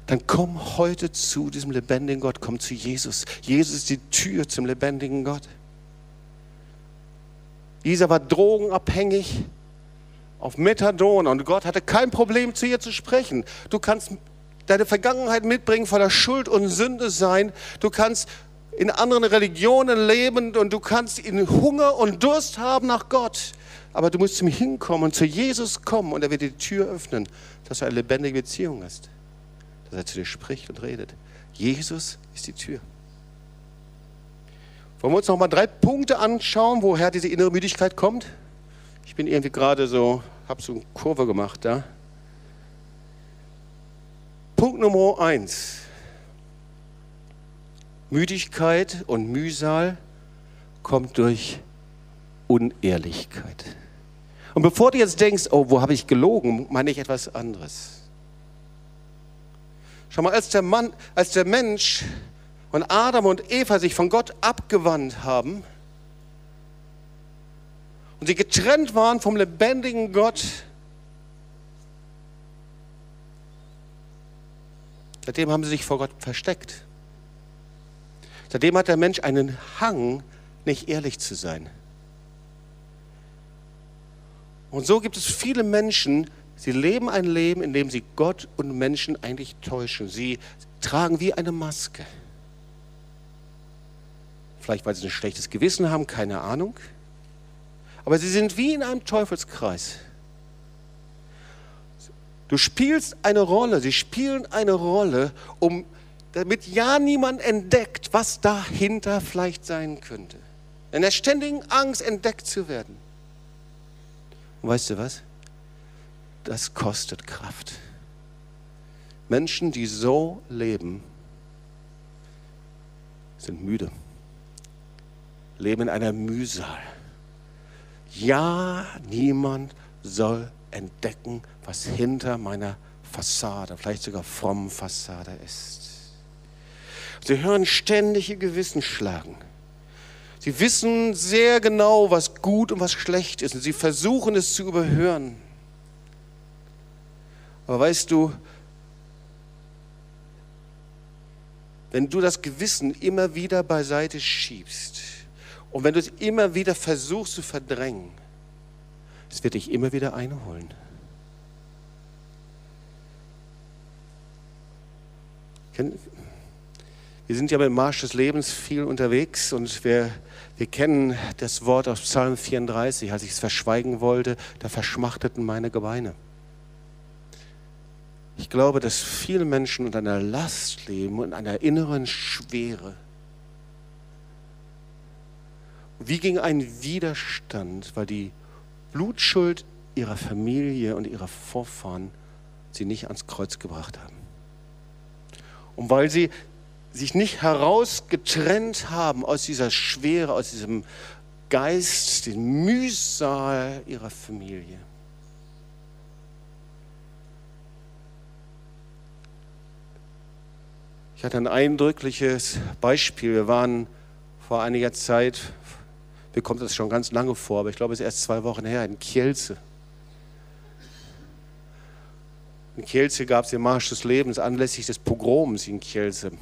Dann komm heute zu diesem lebendigen Gott, komm zu Jesus. Jesus ist die Tür zum lebendigen Gott. Isa war drogenabhängig auf Methadon und Gott hatte kein Problem zu ihr zu sprechen. Du kannst deine Vergangenheit mitbringen, voller Schuld und Sünde sein. Du kannst in anderen Religionen leben und du kannst in Hunger und Durst haben nach Gott. Aber du musst zum Hinkommen und zu Jesus kommen und er wird die Tür öffnen, dass du eine lebendige Beziehung hast. Dass er zu dir spricht und redet. Jesus ist die Tür. Wollen wir uns noch mal drei Punkte anschauen, woher diese innere Müdigkeit kommt? Ich bin irgendwie gerade so, habe so eine Kurve gemacht da. Punkt Nummer eins. Müdigkeit und Mühsal kommt durch Unehrlichkeit. Und bevor du jetzt denkst, oh, wo habe ich gelogen, meine ich etwas anderes. Schau mal, als der Mann, als der Mensch und Adam und Eva sich von Gott abgewandt haben und sie getrennt waren vom lebendigen Gott, seitdem haben sie sich vor Gott versteckt. Seitdem hat der Mensch einen Hang, nicht ehrlich zu sein. Und so gibt es viele Menschen, sie leben ein Leben, in dem sie Gott und Menschen eigentlich täuschen. Sie tragen wie eine Maske. Vielleicht, weil sie ein schlechtes Gewissen haben, keine Ahnung. Aber sie sind wie in einem Teufelskreis. Du spielst eine Rolle, sie spielen eine Rolle, um damit ja niemand entdeckt, was dahinter vielleicht sein könnte. In der ständigen Angst entdeckt zu werden. Und weißt du was? Das kostet Kraft. Menschen, die so leben, sind müde, leben in einer Mühsal. Ja, niemand soll entdecken, was hinter meiner Fassade, vielleicht sogar frommen Fassade ist. Sie hören ständig ihr Gewissen schlagen. Sie wissen sehr genau, was gut und was schlecht ist und sie versuchen es zu überhören. Aber weißt du, wenn du das Gewissen immer wieder beiseite schiebst und wenn du es immer wieder versuchst zu verdrängen, es wird dich immer wieder einholen. Wir sind ja mit dem Marsch des Lebens viel unterwegs und wir, wir kennen das Wort aus Psalm 34, als ich es verschweigen wollte, da verschmachteten meine Gebeine. Ich glaube, dass viele Menschen unter einer Last leben und einer inneren Schwere. Wie ging ein Widerstand, weil die Blutschuld ihrer Familie und ihrer Vorfahren sie nicht ans Kreuz gebracht haben? Und weil sie sich nicht herausgetrennt haben aus dieser Schwere, aus diesem Geist, den Mühsal ihrer Familie. Ich hatte ein eindrückliches Beispiel. Wir waren vor einiger Zeit, mir kommt das schon ganz lange vor, aber ich glaube, es ist erst zwei Wochen her, in Kielce. In Kielce gab es den Marsch des Lebens anlässlich des Pogroms in Kielce.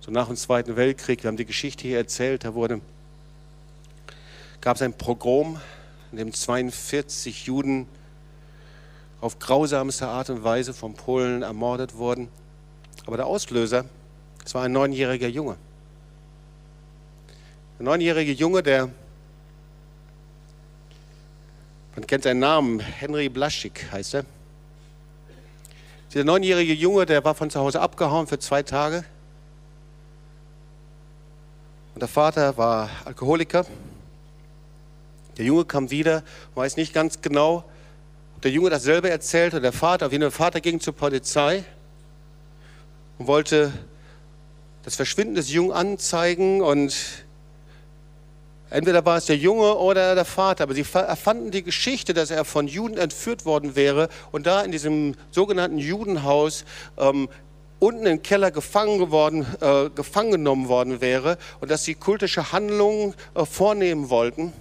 So nach dem Zweiten Weltkrieg, wir haben die Geschichte hier erzählt, da wurde, gab es ein Pogrom, in dem 42 Juden auf grausamste Art und Weise von Polen ermordet wurden. Aber der Auslöser, es war ein neunjähriger Junge. Ein neunjähriger Junge, der, man kennt seinen Namen, Henry Blaschik heißt er. Dieser neunjährige Junge, der war von zu Hause abgehauen für zwei Tage. Und der Vater war Alkoholiker. Der Junge kam wieder, weiß nicht ganz genau, ob der Junge dasselbe erzählt oder der Vater. Auf jeden Fall, der Vater ging zur Polizei und wollte das Verschwinden des Jungen anzeigen und entweder war es der Junge oder der Vater, aber sie erfanden die Geschichte, dass er von Juden entführt worden wäre und da in diesem sogenannten Judenhaus ähm, unten im Keller gefangen, geworden, äh, gefangen genommen worden wäre und dass sie kultische Handlungen äh, vornehmen wollten,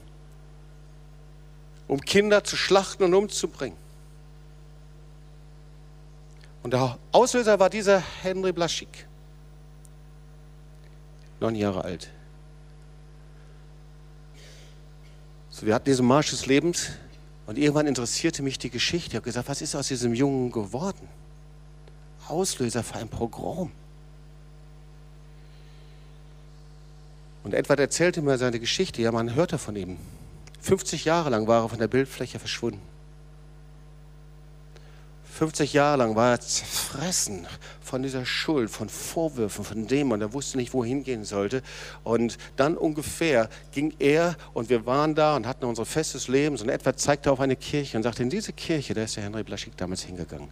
um Kinder zu schlachten und umzubringen. Und der Auslöser war dieser Henry Blaschik, neun Jahre alt. So, wir hatten diesen Marsch des Lebens und irgendwann interessierte mich die Geschichte. Ich habe gesagt, was ist aus diesem Jungen geworden? Auslöser für ein Pogrom. Und Edward erzählte mir seine Geschichte. Ja, man hörte von ihm. 50 Jahre lang war er von der Bildfläche verschwunden. 50 Jahre lang war er zerfressen von dieser Schuld, von Vorwürfen, von und er wusste nicht, wohin gehen sollte. Und dann ungefähr ging er und wir waren da und hatten unser festes Leben. Und etwa zeigte auf eine Kirche und sagte, in diese Kirche, da ist der Henry Blaschik damals hingegangen.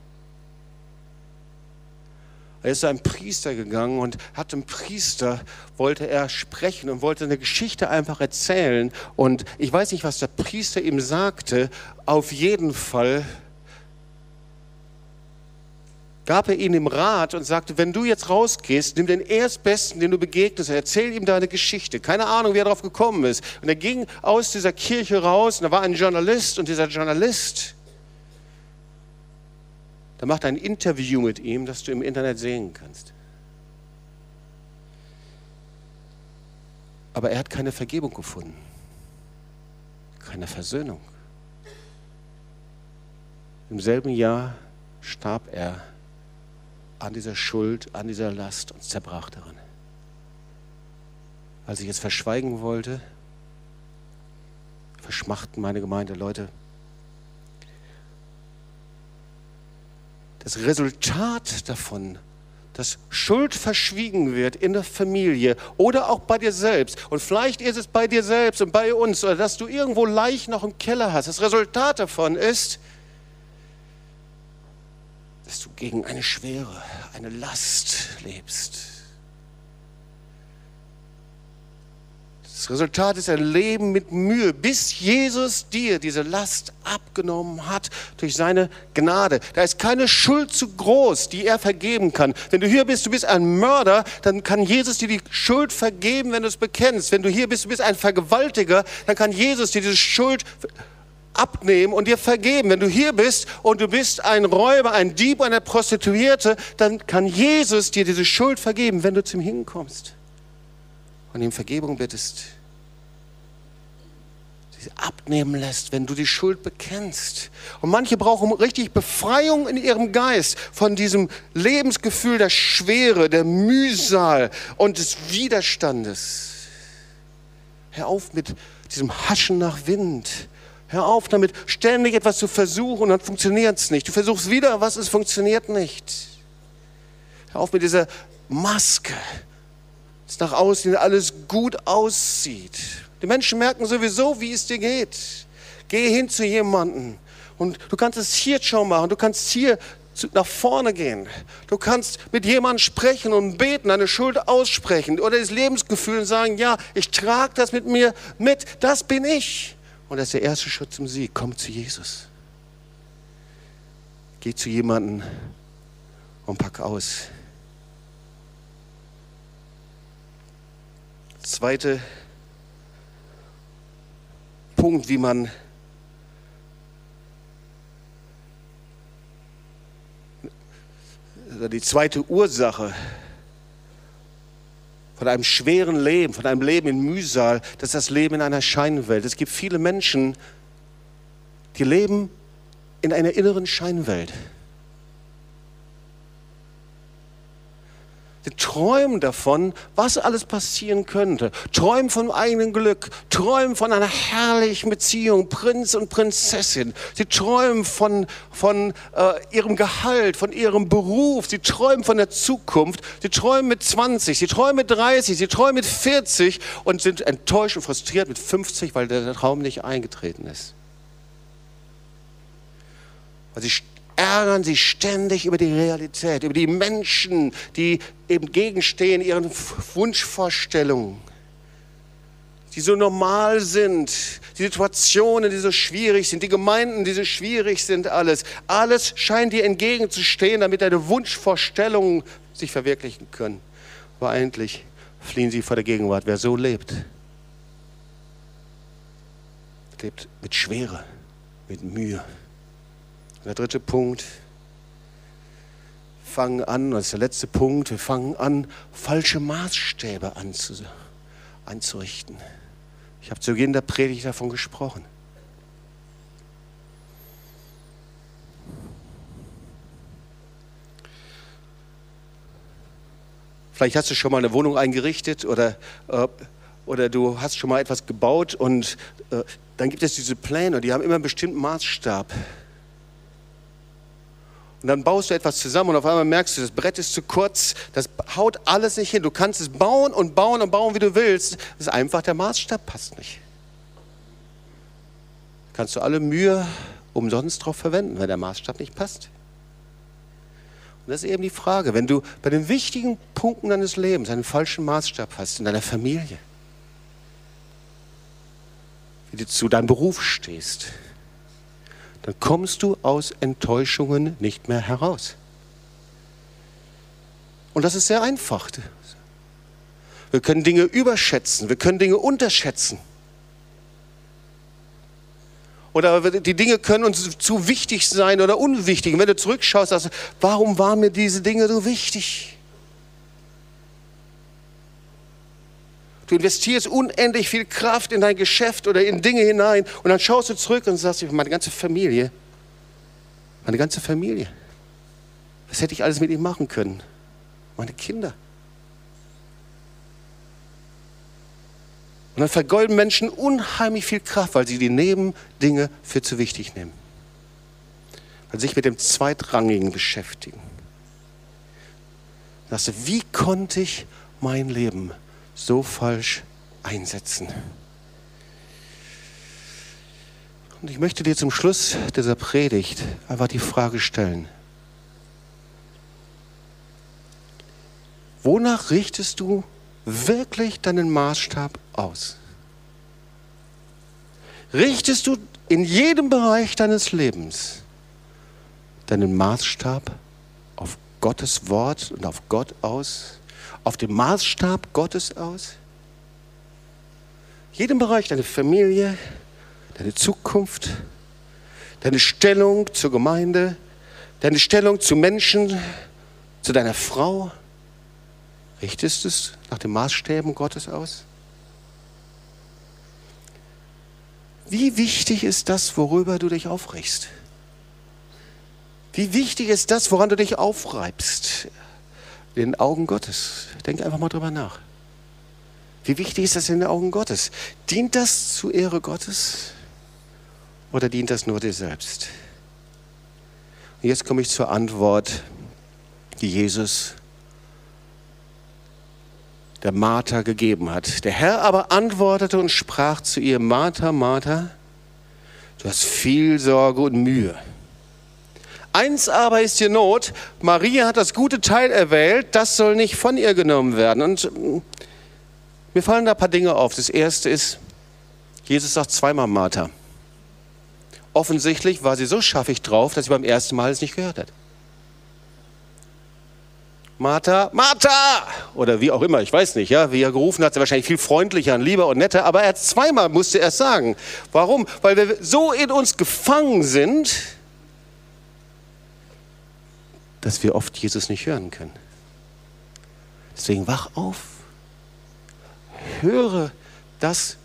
Er ist zu einem Priester gegangen und hat dem Priester, wollte er sprechen und wollte eine Geschichte einfach erzählen. Und ich weiß nicht, was der Priester ihm sagte. Auf jeden Fall gab er ihm im Rat und sagte, wenn du jetzt rausgehst, nimm den Erstbesten, den du begegnest, erzähl ihm deine Geschichte. Keine Ahnung, wie er darauf gekommen ist. Und er ging aus dieser Kirche raus und da war ein Journalist und dieser Journalist, der macht ein Interview mit ihm, das du im Internet sehen kannst. Aber er hat keine Vergebung gefunden, keine Versöhnung. Im selben Jahr starb er an dieser Schuld, an dieser Last und zerbrach darin. Als ich es verschweigen wollte, verschmachten meine Gemeinde Leute. Das Resultat davon, dass Schuld verschwiegen wird in der Familie oder auch bei dir selbst. Und vielleicht ist es bei dir selbst und bei uns, oder dass du irgendwo Leichen noch im Keller hast. Das Resultat davon ist, dass du gegen eine Schwere, eine Last lebst. Das Resultat ist ein Leben mit Mühe, bis Jesus dir diese Last abgenommen hat durch seine Gnade. Da ist keine Schuld zu groß, die er vergeben kann. Wenn du hier bist, du bist ein Mörder, dann kann Jesus dir die Schuld vergeben, wenn du es bekennst. Wenn du hier bist, du bist ein Vergewaltiger, dann kann Jesus dir diese Schuld vergeben abnehmen und dir vergeben. Wenn du hier bist und du bist ein Räuber, ein Dieb, eine Prostituierte, dann kann Jesus dir diese Schuld vergeben, wenn du zum Hinkommst und ihm Vergebung bittest. Sie abnehmen lässt, wenn du die Schuld bekennst. Und manche brauchen richtig Befreiung in ihrem Geist von diesem Lebensgefühl der Schwere, der Mühsal und des Widerstandes. Hör auf mit diesem Haschen nach Wind Hör auf damit, ständig etwas zu versuchen und dann funktioniert es nicht. Du versuchst wieder was, es funktioniert nicht. Hör auf mit dieser Maske, dass nach außen alles gut aussieht. Die Menschen merken sowieso, wie es dir geht. Geh hin zu jemandem und du kannst es hier schon machen. Du kannst hier nach vorne gehen. Du kannst mit jemandem sprechen und beten, eine Schuld aussprechen oder das Lebensgefühl und sagen, ja, ich trage das mit mir mit, das bin ich. Und das ist der erste Schritt zum Sieg. Komm zu Jesus. Geh zu jemandem und pack aus. Zweite Punkt, wie man die zweite Ursache von einem schweren Leben, von einem Leben in Mühsal, das ist das Leben in einer Scheinwelt. Es gibt viele Menschen, die leben in einer inneren Scheinwelt. Träumen davon, was alles passieren könnte. Träumen vom eigenen Glück. Träumen von einer herrlichen Beziehung, Prinz und Prinzessin. Sie träumen von, von äh, ihrem Gehalt, von ihrem Beruf. Sie träumen von der Zukunft. Sie träumen mit 20, sie träumen mit 30, sie träumen mit 40 und sind enttäuscht und frustriert mit 50, weil der Traum nicht eingetreten ist. Weil sie ärgern sich ständig über die Realität, über die Menschen, die eben gegenstehen ihren Wunschvorstellungen, die so normal sind, die Situationen, die so schwierig sind, die Gemeinden, die so schwierig sind, alles. Alles scheint dir entgegenzustehen, damit deine Wunschvorstellungen sich verwirklichen können. Aber eigentlich fliehen sie vor der Gegenwart. Wer so lebt, lebt mit Schwere, mit Mühe. Der dritte Punkt, fangen an, das ist der letzte Punkt, wir fangen an, falsche Maßstäbe einzurichten. Ich habe zu Beginn der Predigt davon gesprochen. Vielleicht hast du schon mal eine Wohnung eingerichtet oder, äh, oder du hast schon mal etwas gebaut und äh, dann gibt es diese Pläne, die haben immer einen bestimmten Maßstab. Und dann baust du etwas zusammen und auf einmal merkst du, das Brett ist zu kurz, das haut alles nicht hin. Du kannst es bauen und bauen und bauen, wie du willst. Das ist einfach, der Maßstab passt nicht. Kannst du alle Mühe umsonst drauf verwenden, wenn der Maßstab nicht passt. Und das ist eben die Frage, wenn du bei den wichtigen Punkten deines Lebens einen falschen Maßstab hast, in deiner Familie, wie du zu deinem Beruf stehst, dann kommst du aus Enttäuschungen nicht mehr heraus. Und das ist sehr einfach. Wir können Dinge überschätzen, wir können Dinge unterschätzen. Oder die Dinge können uns zu wichtig sein oder unwichtig. Und wenn du zurückschaust, sagst du, warum waren mir diese Dinge so wichtig? Du investierst unendlich viel Kraft in dein Geschäft oder in Dinge hinein und dann schaust du zurück und sagst, meine ganze Familie, meine ganze Familie, was hätte ich alles mit ihm machen können? Meine Kinder. Und dann vergeuden Menschen unheimlich viel Kraft, weil sie die Nebendinge für zu wichtig nehmen. Weil sie sich mit dem Zweitrangigen beschäftigen. Sagst du, wie konnte ich mein Leben so falsch einsetzen. Und ich möchte dir zum Schluss dieser Predigt einfach die Frage stellen. Wonach richtest du wirklich deinen Maßstab aus? Richtest du in jedem Bereich deines Lebens deinen Maßstab auf Gottes Wort und auf Gott aus? Auf dem Maßstab Gottes aus? Jedem Bereich, deine Familie, deine Zukunft, deine Stellung zur Gemeinde, deine Stellung zu Menschen, zu deiner Frau, richtest du es nach den Maßstäben Gottes aus? Wie wichtig ist das, worüber du dich aufrichst? Wie wichtig ist das, woran du dich aufreibst? In den Augen Gottes. Denk einfach mal drüber nach. Wie wichtig ist das in den Augen Gottes? Dient das zur Ehre Gottes oder dient das nur dir selbst? Und jetzt komme ich zur Antwort, die Jesus der Martha gegeben hat. Der Herr aber antwortete und sprach zu ihr, Martha, Martha, du hast viel Sorge und Mühe Eins aber ist hier Not. Maria hat das gute Teil erwählt, das soll nicht von ihr genommen werden. Und mm, mir fallen da ein paar Dinge auf. Das erste ist, Jesus sagt zweimal Martha. Offensichtlich war sie so schaffig drauf, dass sie beim ersten Mal es nicht gehört hat. Martha, Martha! Oder wie auch immer, ich weiß nicht, ja, wie er gerufen hat, sie wahrscheinlich viel freundlicher und lieber und netter, aber er zweimal musste er es sagen. Warum? Weil wir so in uns gefangen sind, dass wir oft Jesus nicht hören können. Deswegen wach auf. Höre das,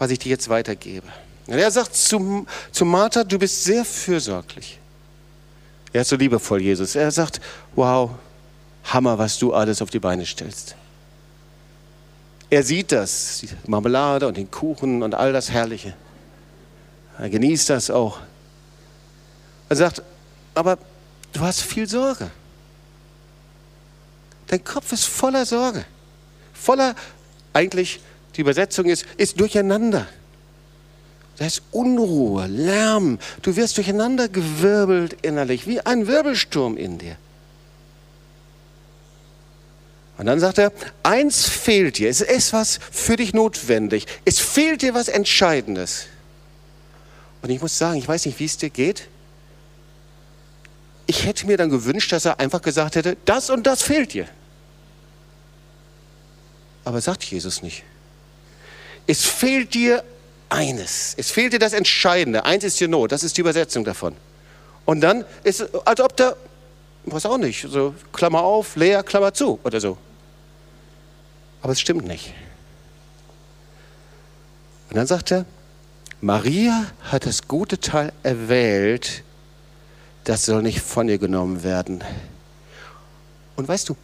was ich dir jetzt weitergebe. Und er sagt zu, zu Martha, du bist sehr fürsorglich. Er ist so liebevoll, Jesus. Er sagt, wow, Hammer, was du alles auf die Beine stellst. Er sieht das, die Marmelade und den Kuchen und all das Herrliche. Er genießt das auch. Er sagt, aber du hast viel Sorge. Dein Kopf ist voller Sorge. Voller, eigentlich, die Übersetzung ist, ist durcheinander. Da ist Unruhe, Lärm. Du wirst durcheinander gewirbelt innerlich, wie ein Wirbelsturm in dir. Und dann sagt er, eins fehlt dir, es ist was für dich notwendig, es fehlt dir was Entscheidendes. Und ich muss sagen, ich weiß nicht, wie es dir geht. Ich hätte mir dann gewünscht, dass er einfach gesagt hätte, das und das fehlt dir. Aber sagt Jesus nicht. Es fehlt dir eines. Es fehlt dir das Entscheidende. Eins ist dir Not. Das ist die Übersetzung davon. Und dann ist es, als ob da, weiß auch nicht, so Klammer auf, leer, Klammer zu oder so. Aber es stimmt nicht. Und dann sagt er, Maria hat das gute Teil erwählt, das soll nicht von ihr genommen werden. Und weißt du,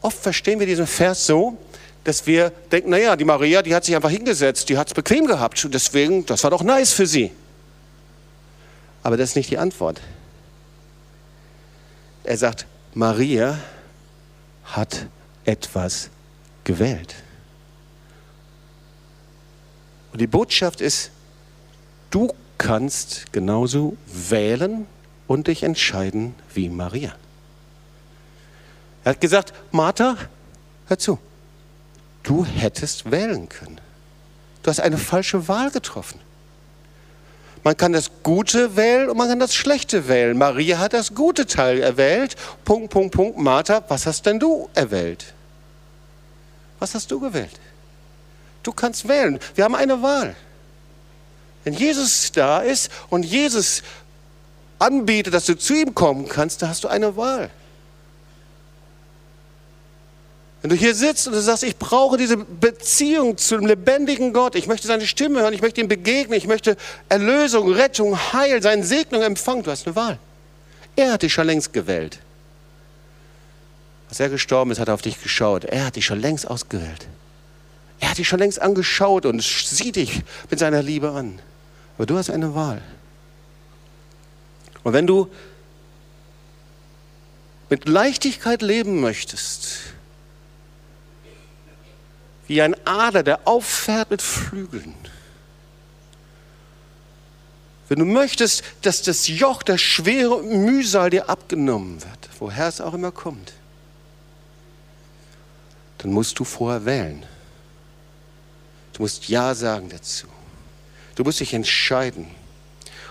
oft verstehen wir diesen Vers so, dass wir denken, naja, die Maria, die hat sich einfach hingesetzt, die hat es bequem gehabt und deswegen, das war doch nice für sie. Aber das ist nicht die Antwort. Er sagt, Maria hat etwas gewählt. Und die Botschaft ist, du kannst genauso wählen und dich entscheiden wie Maria. Er hat gesagt, Martha, hör zu, du hättest wählen können. Du hast eine falsche Wahl getroffen. Man kann das Gute wählen und man kann das Schlechte wählen. Maria hat das gute Teil erwählt. Punkt, Punkt, Punkt. Martha, was hast denn du erwählt? Was hast du gewählt? Du kannst wählen. Wir haben eine Wahl. Wenn Jesus da ist und Jesus anbietet, dass du zu ihm kommen kannst, dann hast du eine Wahl. Wenn du hier sitzt und du sagst, ich brauche diese Beziehung zum lebendigen Gott, ich möchte seine Stimme hören, ich möchte ihm begegnen, ich möchte Erlösung, Rettung, Heil, seine Segnung empfangen, du hast eine Wahl. Er hat dich schon längst gewählt. Als er gestorben ist, hat er auf dich geschaut. Er hat dich schon längst ausgewählt. Er hat dich schon längst angeschaut und sieht dich mit seiner Liebe an. Aber du hast eine Wahl. Und wenn du mit Leichtigkeit leben möchtest, wie ein Ader, der auffährt mit Flügeln, wenn du möchtest, dass das Joch, das schwere Mühsal dir abgenommen wird, woher es auch immer kommt, dann musst du vorher wählen. Du musst Ja sagen dazu. Du musst dich entscheiden.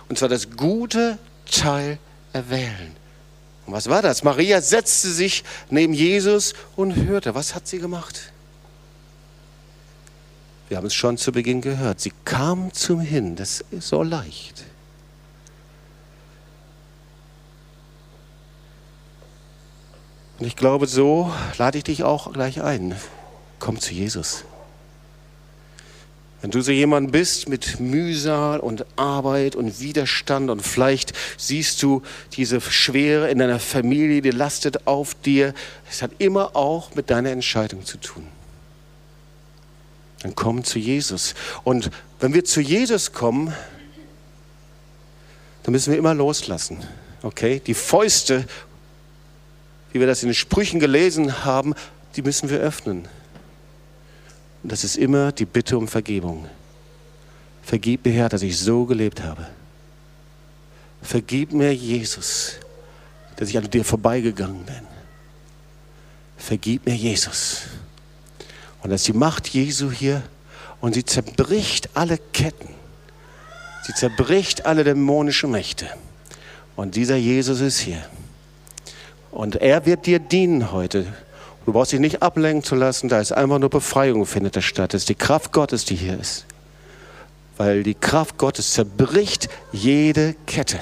Und zwar das gute Teil erwählen. Und was war das? Maria setzte sich neben Jesus und hörte. Was hat sie gemacht? Wir haben es schon zu Beginn gehört. Sie kam zum Hin. Das ist so leicht. Und ich glaube, so lade ich dich auch gleich ein. Komm zu Jesus. Wenn du so jemand bist mit Mühsal und Arbeit und Widerstand und vielleicht siehst du diese Schwere in deiner Familie, die lastet auf dir, es hat immer auch mit deiner Entscheidung zu tun. Dann komm zu Jesus. Und wenn wir zu Jesus kommen, dann müssen wir immer loslassen. Okay? Die Fäuste wie wir das in den Sprüchen gelesen haben, die müssen wir öffnen. Und das ist immer die Bitte um Vergebung. Vergib mir, Herr, dass ich so gelebt habe. Vergib mir, Jesus, dass ich an dir vorbeigegangen bin. Vergib mir, Jesus. Und das ist die Macht Jesu hier und sie zerbricht alle Ketten. Sie zerbricht alle dämonischen Mächte. Und dieser Jesus ist hier. Und er wird dir dienen heute. Du brauchst dich nicht ablenken zu lassen, da ist einfach nur Befreiung findet statt. Das ist die Kraft Gottes, die hier ist. Weil die Kraft Gottes zerbricht jede Kette.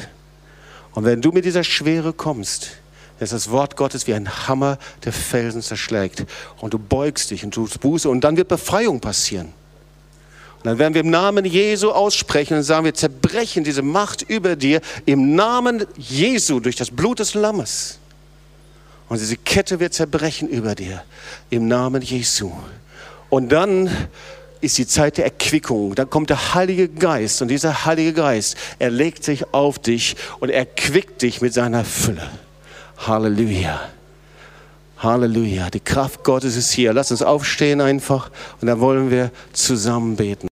Und wenn du mit dieser Schwere kommst, ist das Wort Gottes wie ein Hammer, der Felsen zerschlägt. Und du beugst dich und tust Buße und dann wird Befreiung passieren. Und dann werden wir im Namen Jesu aussprechen und sagen, wir zerbrechen diese Macht über dir im Namen Jesu durch das Blut des Lammes. Und diese Kette wird zerbrechen über dir im Namen Jesu. Und dann ist die Zeit der Erquickung. Dann kommt der Heilige Geist und dieser Heilige Geist, er legt sich auf dich und erquickt dich mit seiner Fülle. Halleluja. Halleluja. Die Kraft Gottes ist hier. Lass uns aufstehen einfach und dann wollen wir zusammen beten.